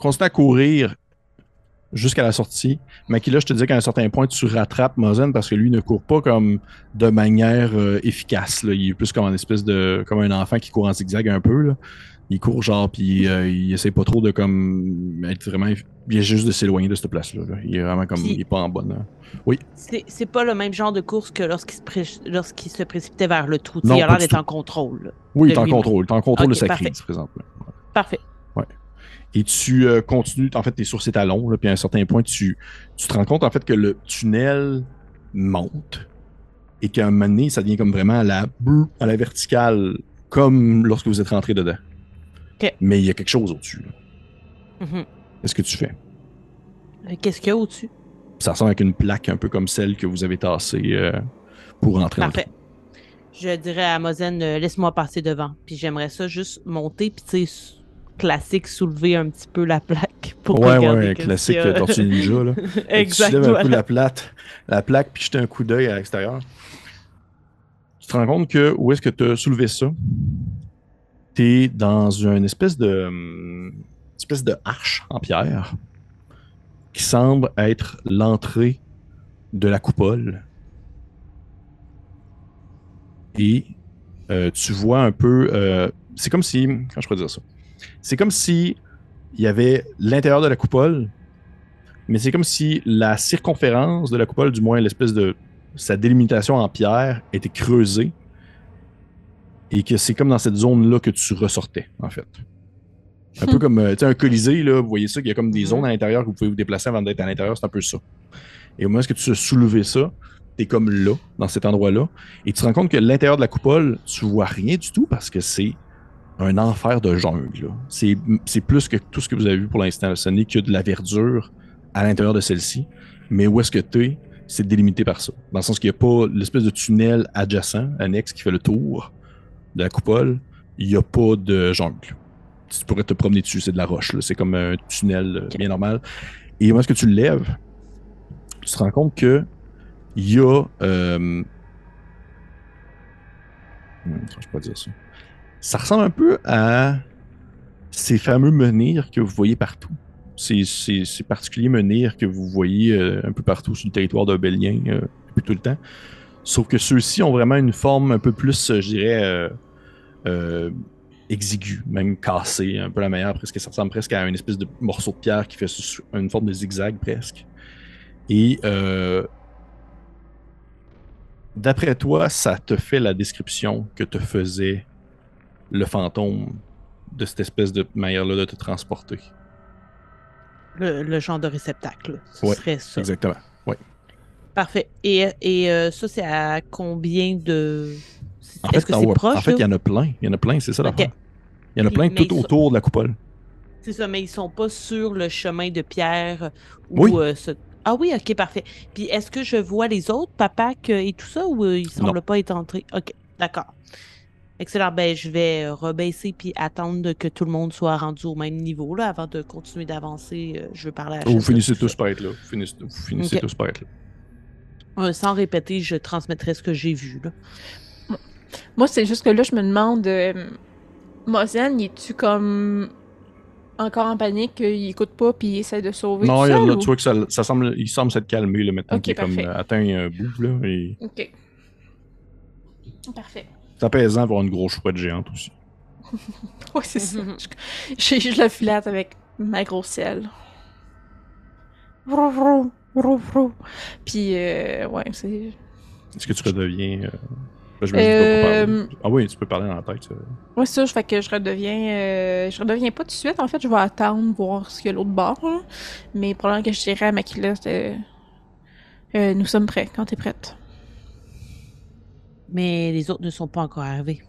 continuez à courir jusqu'à la sortie. Makila, je te dis qu'à un certain point, tu rattrapes Mozen parce que lui ne court pas comme de manière euh, efficace. là. Il est plus comme un espèce de. comme un enfant qui court en zigzag un peu. là. Il court genre, puis euh, il essaie pas trop de comme être vraiment. Il est juste de s'éloigner de cette place-là. là. Il est vraiment comme. Puis- il est pas en bonne. hein. C'est c'est pas le même genre de course que lorsqu'il se, pré- lorsqu'il se précipitait vers le trou. Non, il a l'air d'être en contrôle. là. Oui, il est en contrôle. Il est en contrôle de sa crise présentement. Parfait. Et tu euh, continues, en fait, tu es sur ses talons, là, puis à un certain point, tu, tu te rends compte, en fait, que le tunnel monte et qu'à un moment donné, ça devient comme vraiment à la, à la verticale, comme lorsque vous êtes rentré dedans. Ok. Mais il y a quelque chose au-dessus. Mhm. Qu'est-ce que tu fais? Euh, Qu'est-ce qu'il y a au-dessus? Ça ressemble avec une plaque un peu comme celle que vous avez tassée euh, pour rentrer dans le Parfait. Je dirais à Mozen, euh, laisse-moi passer devant. Puis j'aimerais ça juste monter, puis tu sais, classique, soulever un petit peu la plaque pour Ouais, regarder ouais, classique a. euh, Tortue Ninja. Là. Que Tu soulèves un coup la, plate, la plaque, puis jeter un coup d'œil à l'extérieur. Tu te rends compte que où est-ce que tu as soulevé ça? Tu es dans une espèce de hum, espèce de arche en pierre qui semble être l'entrée de la coupole. Et euh, tu vois un peu. euh, c'est comme si. Comment je pourrais dire ça? C'est comme si il y avait l'intérieur de la coupole, mais c'est comme si la circonférence de la coupole, du moins l'espèce de sa délimitation en pierre, était creusée et que c'est comme dans cette zone-là que tu ressortais, en fait. Un peu comme euh, tu un colisée, là, vous voyez ça, qu'il y a comme des Mhm. zones à l'intérieur que vous pouvez vous déplacer avant d'être à l'intérieur, c'est un peu ça. Et au moment où tu as soulevé ça, t'es comme là, dans cet endroit-là, et tu te rends compte que l'intérieur de la coupole, tu vois rien du tout parce que c'est un enfer de jungle. C'est plus que tout ce que vous avez vu pour l'instant. Ce n'est que de la verdure à l'intérieur de celle-ci. Mais où est-ce que tu es, c'est délimité par ça. Dans le sens qu'il n'y a pas l'espèce de tunnel adjacent, annexe, qui fait le tour de la coupole. Il n'y a pas de jungle. Tu pourrais te promener dessus, c'est de la roche. C'est comme un tunnel euh, bien normal. Et où est-ce que tu le lèves, tu te rends compte que il y a. euh, hmm, je peux pas dire ça? Ça ressemble un peu à ces fameux menhirs que vous voyez partout. Ces, particuliers menhirs que vous voyez euh, un peu partout sur le territoire d'Obélien euh, depuis tout le temps. Sauf que ceux-ci ont vraiment une forme un peu plus, euh, je dirais, euh, exiguë, même cassée, un peu la manière, presque, ça ressemble presque à une espèce de morceau de pierre qui fait une forme de zigzag presque. Et D'après toi, ça te fait la description que te faisait le fantôme de cette espèce de manière-là de te transporter. Le, le genre de réceptacle. Ce Ouais, serait ça. Exactement. Parfait. Et, et euh, ça, c'est à combien de. En Est-ce fait, que vois- proche? en fait, il y en a plein. Il y en a plein, c'est ça Ok. l'affaire. Il y en a plein mais tout sont- autour de la coupole. C'est ça, mais ils sont pas sur le chemin de pierre Oui. ou euh, ce- Ah oui, ok, parfait. Puis est-ce que je vois les autres, papa et tout ça, ou euh, ils semblent pas être entrés? Ok, d'accord. Excellent. Ben, je vais euh, rebaisser puis attendre que tout le monde soit rendu au même niveau là, avant de continuer d'avancer. euh, je veux parler à Vous finissez tous par être là. Vous finissez, vous finissez Ok. tous par être là. Euh, sans répéter, je transmettrai ce que j'ai vu. Là. Moi, c'est juste que là, je me demande, euh, est-tu comme encore en panique, il écoute pas, puis il essaie de sauver Non, tout il y a- seul, là, ou- tu vois que ça, ça semble, il semble s'être calmé là, maintenant Ok, qu'il est comme parfait. euh, atteint un bout. Là, et Ok. Parfait. C'est apaisant d'avoir une grosse chouette géante aussi. Ouais, c'est ça. Je, je, je le filette avec ma grosse aile. Vrou, vrou, vrou, vrou. Puis, euh, ouais, c'est. Est-ce que tu redeviens. euh, là, je me dis pas pour parler. Euh, Ah oui, tu peux parler dans la tête. ça. Ouais, c'est ça, je fais que je redeviens. euh, je redeviens pas tout de suite. En fait, je vais attendre, voir ce qu'il y a l'autre bord. Mais probablement que je dirais à Makila, c'est. euh, nous sommes prêts quand t'es prête. Mais les autres ne sont pas encore arrivés.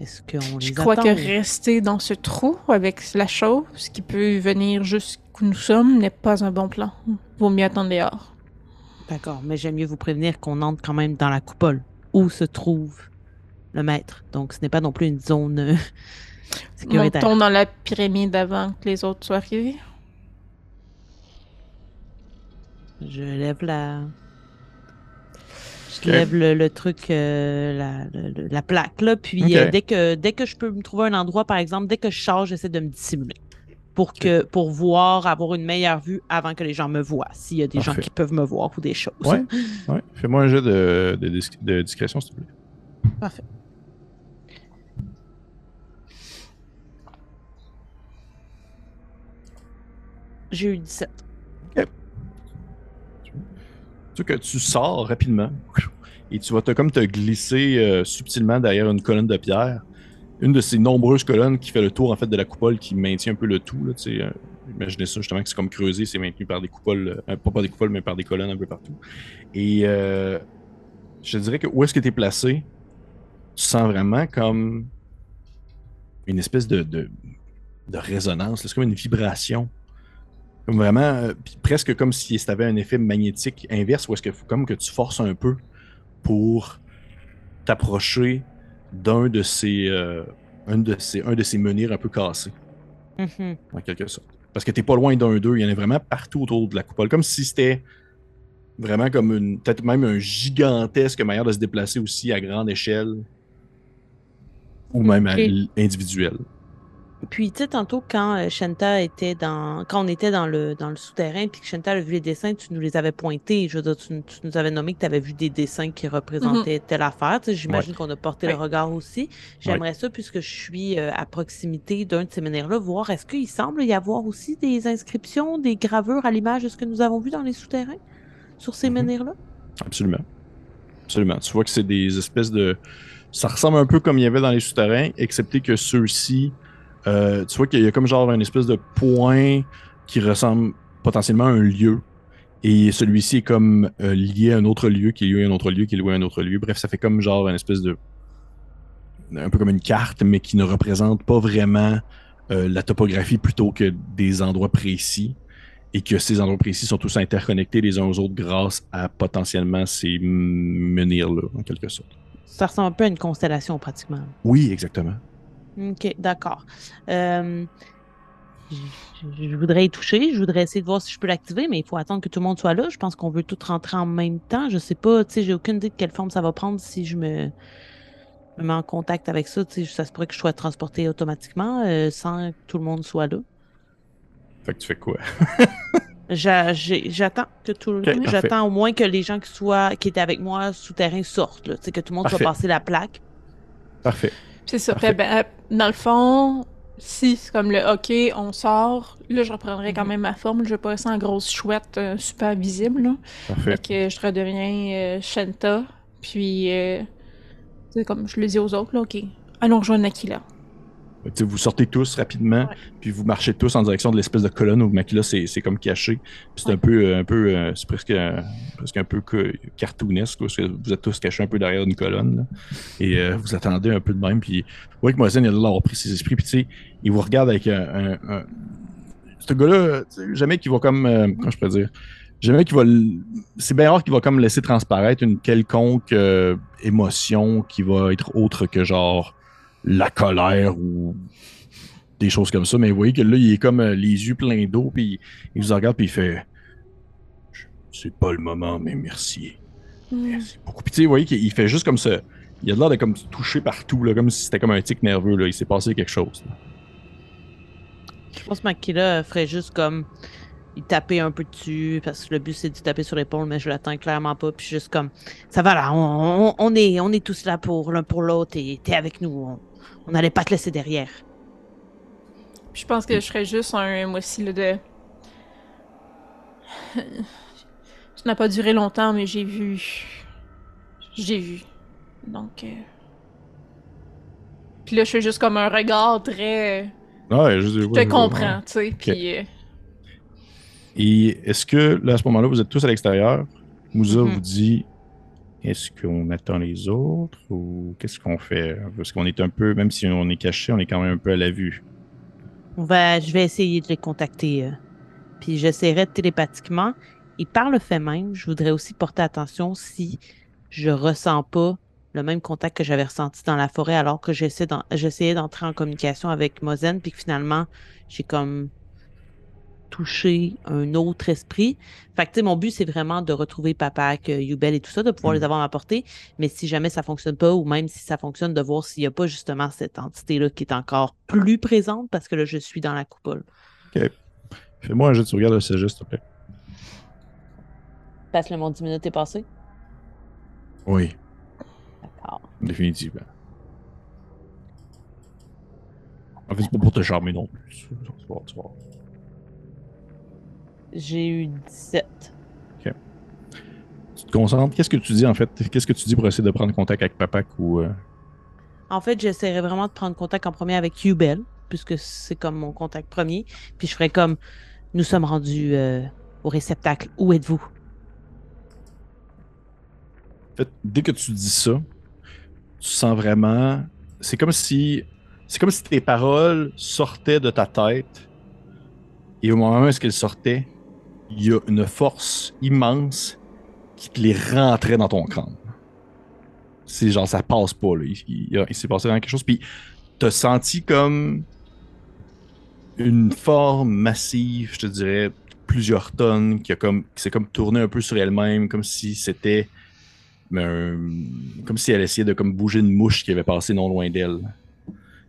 Est-ce qu'on les Je crois attend? que rester dans ce trou avec la chose qui peut venir jusqu'où nous sommes n'est pas un bon plan. Vaut mieux attendre dehors. D'accord, mais j'aime mieux vous prévenir qu'on entre quand même dans la coupole où se trouve le maître. Donc, ce n'est pas non plus une zone euh, sécuritaire. Montons dans la pyramide avant que les autres soient arrivés. Je lève la. Je lève le, le truc, euh, la, le- le- la plaque, là. Puis euh, dès, que, dès que je peux me trouver un endroit, par exemple, dès que je sors, j'essaie de me dissimuler. Pour, que, pour voir, avoir une meilleure vue avant que les gens me voient. S'il y a des gens qui peuvent me voir ou des choses. Ouais, ouais. Fais-moi un jeu de, de, dis- de discrétion, s'il te plaît. Parfait. J'ai eu 17. Que tu sors rapidement et tu vas te, comme te glisser euh, subtilement derrière une colonne de pierre. Une de ces nombreuses colonnes qui fait le tour en fait de la coupole qui maintient un peu le tout. Là, euh, imaginez ça justement que c'est comme creusé, c'est maintenu par des coupoles, euh, pas par des coupoles, mais par des colonnes un peu partout. Et je dirais que où est-ce que tu es placé, tu sens vraiment comme une espèce de, de, de résonance. C'est comme une vibration. Vraiment, euh, presque comme si ça avait un effet magnétique inverse, où est-ce que comme que tu forces un peu pour t'approcher d'un de ces, euh, un de ces, un de ces menhirs un peu cassés, Mhm. en quelque sorte. Parce que t'es pas loin d'un d'eux, il y en a vraiment partout autour de la coupole, comme si c'était vraiment comme une, peut-être même un gigantesque manière de se déplacer aussi à grande échelle, ou même à Ok. l- individuelle. Puis, tu sais, tantôt, quand euh, Shanta était dans. Quand on était dans le, dans le souterrain, puis que Shanta a vu les dessins, tu nous les avais pointés. Je veux dire, tu, tu nous avais nommé que tu avais vu des dessins qui représentaient telle affaire. J'imagine qu'on a porté le regard aussi. J'aimerais ça, puisque je suis euh, à proximité d'un de ces menhirs-là, voir est-ce qu'il semble y avoir aussi des inscriptions, des gravures à l'image de ce que nous avons vu dans les souterrains sur ces Mhm. menhirs-là? Absolument. Absolument. Tu vois que c'est des espèces de. Ça ressemble un peu comme il y avait dans les souterrains, excepté que ceux-ci, euh, tu vois qu'il y a comme genre une espèce de point qui ressemble potentiellement à un lieu. Et celui-ci est comme euh, lié à un autre lieu, qui est lié à un autre lieu, qui est lié à un autre lieu. Bref, ça fait comme genre une espèce de. Un peu comme une carte, mais qui ne représente pas vraiment euh, la topographie plutôt que des endroits précis et que ces endroits précis sont tous interconnectés les uns aux autres grâce à potentiellement ces menhirs-là, en quelque sorte. Ça ressemble un peu à une constellation, pratiquement. Oui, exactement. OK, d'accord. Euh, je, voudrais y toucher, je voudrais essayer de voir si je peux l'activer, mais il faut attendre que tout le monde soit là. Je pense qu'on veut tout rentrer en même temps. Je sais pas, tu sais, j'ai aucune idée de quelle forme ça va prendre si je me, me mets en contact avec ça. Tu sais, ça se pourrait que je sois transporté automatiquement euh, sans que tout le monde soit là. Fait que tu fais quoi? J'attends que tout le parfait. J'attends au moins que les gens qui soient qui étaient avec moi souterrain sortent. Là. Tu sais, que tout le monde Parfait. soit passé la plaque. Parfait. C'est ça. Ben, euh, dans le fond, si c'est comme le OK, on sort, là, je reprendrai quand Mhm. même ma forme. Je vais pas rester en grosse chouette euh, super visible. Là. Parfait. Fait que je redeviens euh, Shanta. Puis, euh, c'est comme je le dis aux autres, là, ok, allons rejoindre Nakila. T'sais, vous sortez tous rapidement, Ouais. puis vous marchez tous en direction de l'espèce de colonne où Makila c'est c'est comme caché. Puis c'est un peu, euh, un peu, euh, c'est presque, euh, presque un peu que- cartoonesque, parce que vous êtes tous cachés un peu derrière une colonne. là. Et euh, vous attendez un peu de même. Puis vous voyez que Moisen, il a l'air pris ses esprits, puis tu sais, il vous regarde avec un. un- un- Ce gars-là, jamais qu'il va comme. comment je peux dire Jamais qu'il va. l- C'est bien rare qu'il va comme laisser transparaître une quelconque émotion qui va être autre que genre la colère ou des choses comme ça. Mais vous voyez que là, il est comme euh, les yeux pleins d'eau, puis il vous regarde, puis il fait C'est pas le moment, mais merci. Merci beaucoup. Puis tu sais, vous voyez qu'il fait juste comme ça. Il a l'air de comme se toucher partout, là, comme si c'était comme un tic nerveux. Là. Il s'est passé quelque chose. là. Je pense que Makila ferait juste comme. Il taper un peu dessus, parce que le but c'est de taper sur l'épaule, mais je l'attends clairement pas. Puis juste comme. Ça va là, on, on- on est, on est tous là pour l'un pour l'autre et t'es avec nous. On- On n'allait pas te laisser derrière. Je pense que je ferais juste un, moi aussi, là, de. Ça n'a pas duré longtemps, mais j'ai vu. J'ai vu. Donc. euh, Puis là, je fais juste comme un regard très. Ah ouais, je, te comprends, tu sais. Puis. euh, Et est-ce que là, à ce moment-là, vous êtes tous à l'extérieur? Moussa Mhm. vous dit est-ce qu'on attend les autres ou qu'est-ce qu'on fait? Parce qu'on est un peu, même si on est caché, on est quand même un peu à la vue. Va, je vais essayer de les contacter. euh, puis j'essaierai télépathiquement. Et par le fait même, je voudrais aussi porter attention si je ressens pas le même contact que j'avais ressenti dans la forêt alors que j'essayais d'entrer en communication avec Mozen, puis que finalement, j'ai comme touché un autre esprit. Fait que, tu sais, mon but, c'est vraiment de retrouver Papak, euh, Yubel et tout ça, de pouvoir Mm. les avoir à ma portée. Mais si jamais ça fonctionne pas, ou même si ça fonctionne, de voir s'il n'y a pas justement cette entité-là qui est encore plus présente, parce que là, je suis dans la coupole. Fais-moi un jeu de sauvegarde de sagesse, s'il te plaît. Parce que le mon 10 minutes est passé? Oui, D'accord. définitivement. En fait, c'est pas pour te charmer non plus. Tu vas tu vas. J'ai eu 17. Tu te concentres? Qu'est-ce que tu dis en fait? Qu'est-ce que tu dis pour essayer de prendre contact avec Papak ou. euh, En fait, j'essaierai vraiment de prendre contact en premier avec Yubel, puisque c'est comme mon contact premier. Puis je ferai comme nous sommes rendus euh, au réceptacle. Où êtes-vous? En fait, dès que tu dis ça, tu sens vraiment. C'est comme si. C'est comme si tes paroles sortaient de ta tête. Et au moment où est-ce qu'elles sortaient, il y a une force immense qui te les rentrait dans ton crâne. C'est genre, ça passe pas, là. Il, s'est passé vraiment quelque chose. Puis, t'as senti comme une forme massive, je te dirais, plusieurs tonnes, qui a comme, s'est comme tourné un peu sur elle-même, comme si c'était comme si elle essayait de bouger une mouche qui avait passé non loin d'elle.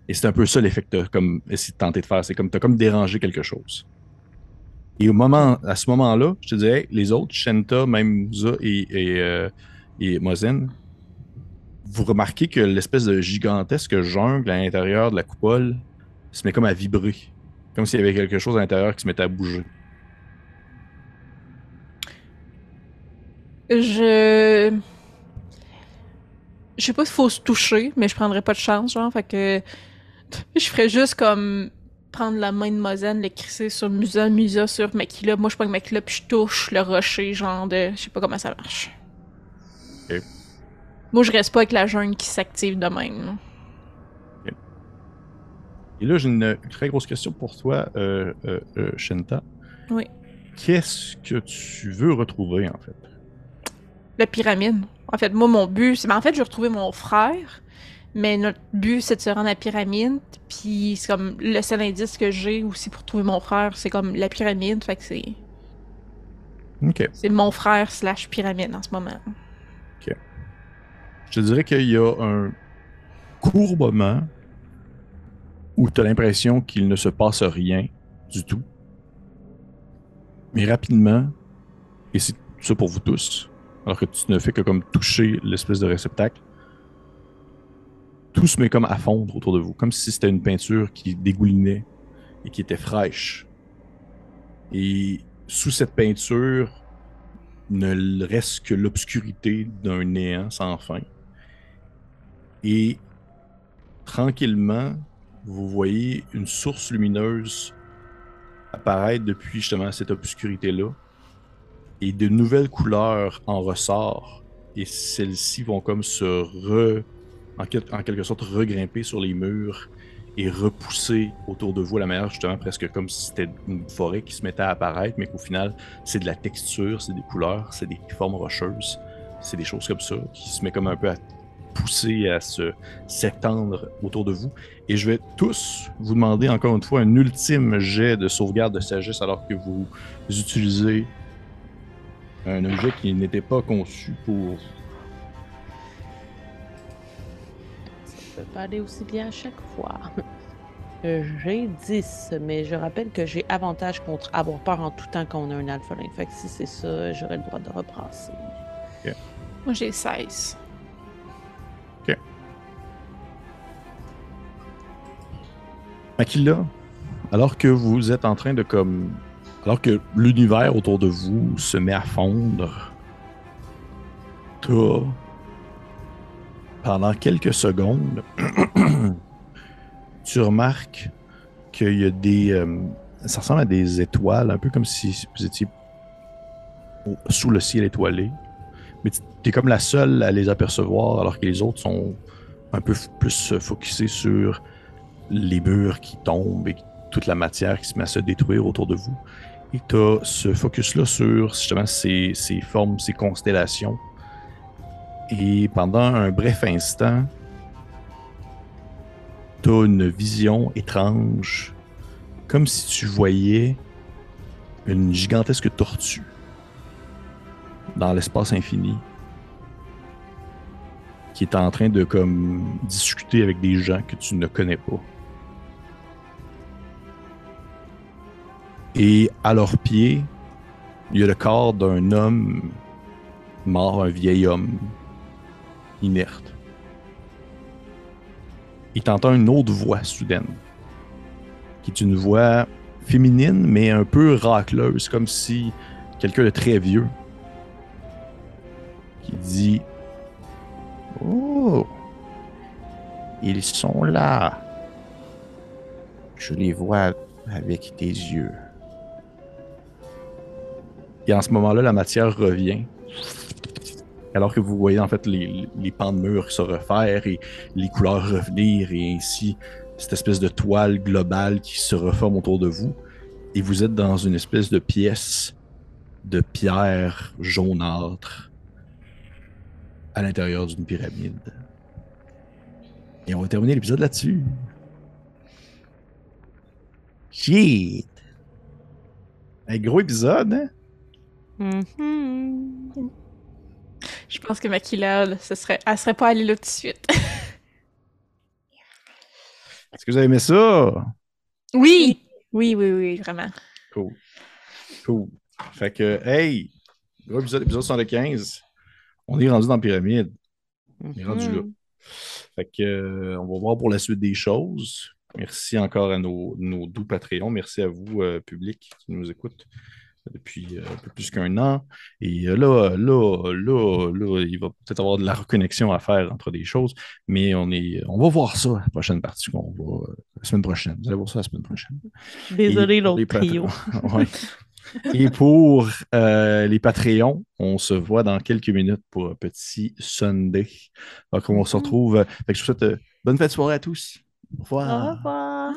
Et c'est un peu ça l'effet que t'as comme essayé de tenter de faire. C'est comme t'as comme dérangé quelque chose. Et au moment, à ce moment-là, je te dirais, les autres, Shenta, même et, et, euh, et vous remarquez que l'espèce de gigantesque jungle à l'intérieur de la coupole se met comme à vibrer. Comme s'il y avait quelque chose à l'intérieur qui se mettait à bouger. Je. Je sais pas s'il faut se toucher, mais je prendrais pas de chance, genre. Fait que. Je ferais juste comme. Prendre la main de Mozen, le crisser sur Musa, Musa sur Makila. Moi, je prends Makila, puis je touche le rocher, genre de. Je sais pas comment ça marche. Moi, je reste pas avec la jungle qui s'active de même. là. Et là, j'ai une très grosse question pour toi, euh, euh, euh, Shenta. Oui. Qu'est-ce que tu veux retrouver, en fait? La pyramide. En fait, moi, mon but, c'est. ben, en fait, je vais retrouver mon frère, mais notre but, c'est de se rendre à la pyramide. Puis, c'est comme le seul indice que j'ai aussi pour trouver mon frère, c'est comme la pyramide. Fait que c'est. OK. C'est mon frère slash pyramide en ce moment. Je te dirais qu'il y a un court moment où tu as l'impression qu'il ne se passe rien du tout. Mais rapidement, et c'est ça pour vous tous, alors que tu ne fais que comme toucher l'espèce de réceptacle, tout se met comme à fondre autour de vous, comme si c'était une peinture qui dégoulinait et qui était fraîche. Et sous cette peinture, ne reste que l'obscurité d'un néant sans fin. Et tranquillement, vous voyez une source lumineuse apparaître depuis justement cette obscurité-là. Et de nouvelles couleurs en ressortent. Et celles-ci vont comme se re... En, quelque sorte regrimper sur les murs et repousser autour de vous la manière justement presque comme si c'était une forêt qui se mettait à apparaître, mais qu'au final, c'est de la texture, c'est des couleurs, c'est des formes rocheuses, c'est des choses comme ça qui se met comme un peu à pousser, à se s'étendre autour de vous. Et je vais tous vous demander encore une fois un ultime jet de sauvegarde de sagesse alors que vous utilisez un objet qui n'était pas conçu pour peut pas aller aussi bien à chaque fois. Euh, j'ai 10, mais je rappelle que j'ai avantage contre avoir peur en tout temps quand on a un alphelin. Fait que si c'est ça, j'aurais le droit de rebrasser. Moi, j'ai 16. Ok. Makila, alors que vous êtes en train de comme. Alors que l'univers autour de vous se met à fondre, t'as pendant quelques secondes, tu remarques qu'il y a des. Euh, ça ressemble à des étoiles, un peu comme si vous étiez sous le ciel étoilé. Mais tu es comme la seule à les apercevoir, alors que les autres sont un peu plus focusés sur les murs qui tombent et toute la matière qui se met à se détruire autour de vous. Et tu as ce focus-là sur justement ces, ces formes, ces constellations et pendant un bref instant, tu as une vision étrange, comme si tu voyais une gigantesque tortue dans l'espace infini qui est en train de discuter avec des gens que tu ne connais pas. Et à leurs pieds, il y a le corps d'un homme mort, un vieil homme inerte. Il t'entend une autre voix soudaine, qui est une voix féminine, mais un peu racleuse, comme si quelqu'un de très vieux, qui dit Oh, ils sont là. Je les vois avec tes yeux. Et en ce moment-là, la matière revient alors que vous voyez en fait les, pans de murs se refaire et les couleurs revenir et ainsi cette espèce de toile globale qui se reforme autour de vous. Et vous êtes dans une espèce de pièce de pierre jaunâtre à l'intérieur d'une pyramide. Et on va terminer l'épisode là-dessus. Shit! Un gros épisode, hein? Mm-hmm. Je pense que Makila, ce serait, elle serait pas allée là tout de suite. Est-ce que vous avez aimé ça? Oui! Oui, oui, oui, vraiment. Cool. Cool. Fait que, hey, gros épisode, épisode 75. On est rendu dans la pyramide. On est rendu là. Mm-hmm. Fait que, euh, on va voir pour la suite des choses. Merci encore à nos, nos doux Patreons. Merci à vous, euh, public, qui nous écoute depuis euh, un peu plus qu'un an. Et euh, là, là, là, là, il va peut-être avoir de la reconnexion à faire entre des choses, mais on, est, on va voir ça la prochaine partie qu'on va euh, la semaine prochaine. Vous allez voir ça la semaine prochaine. Désolé, l'autre trio. Et pour les Patreons, on se voit dans quelques minutes pour un petit Sunday. Donc, on se mm-hmm. retrouve. je vous souhaite bonne fête de soirée à tous. Au revoir. Au revoir.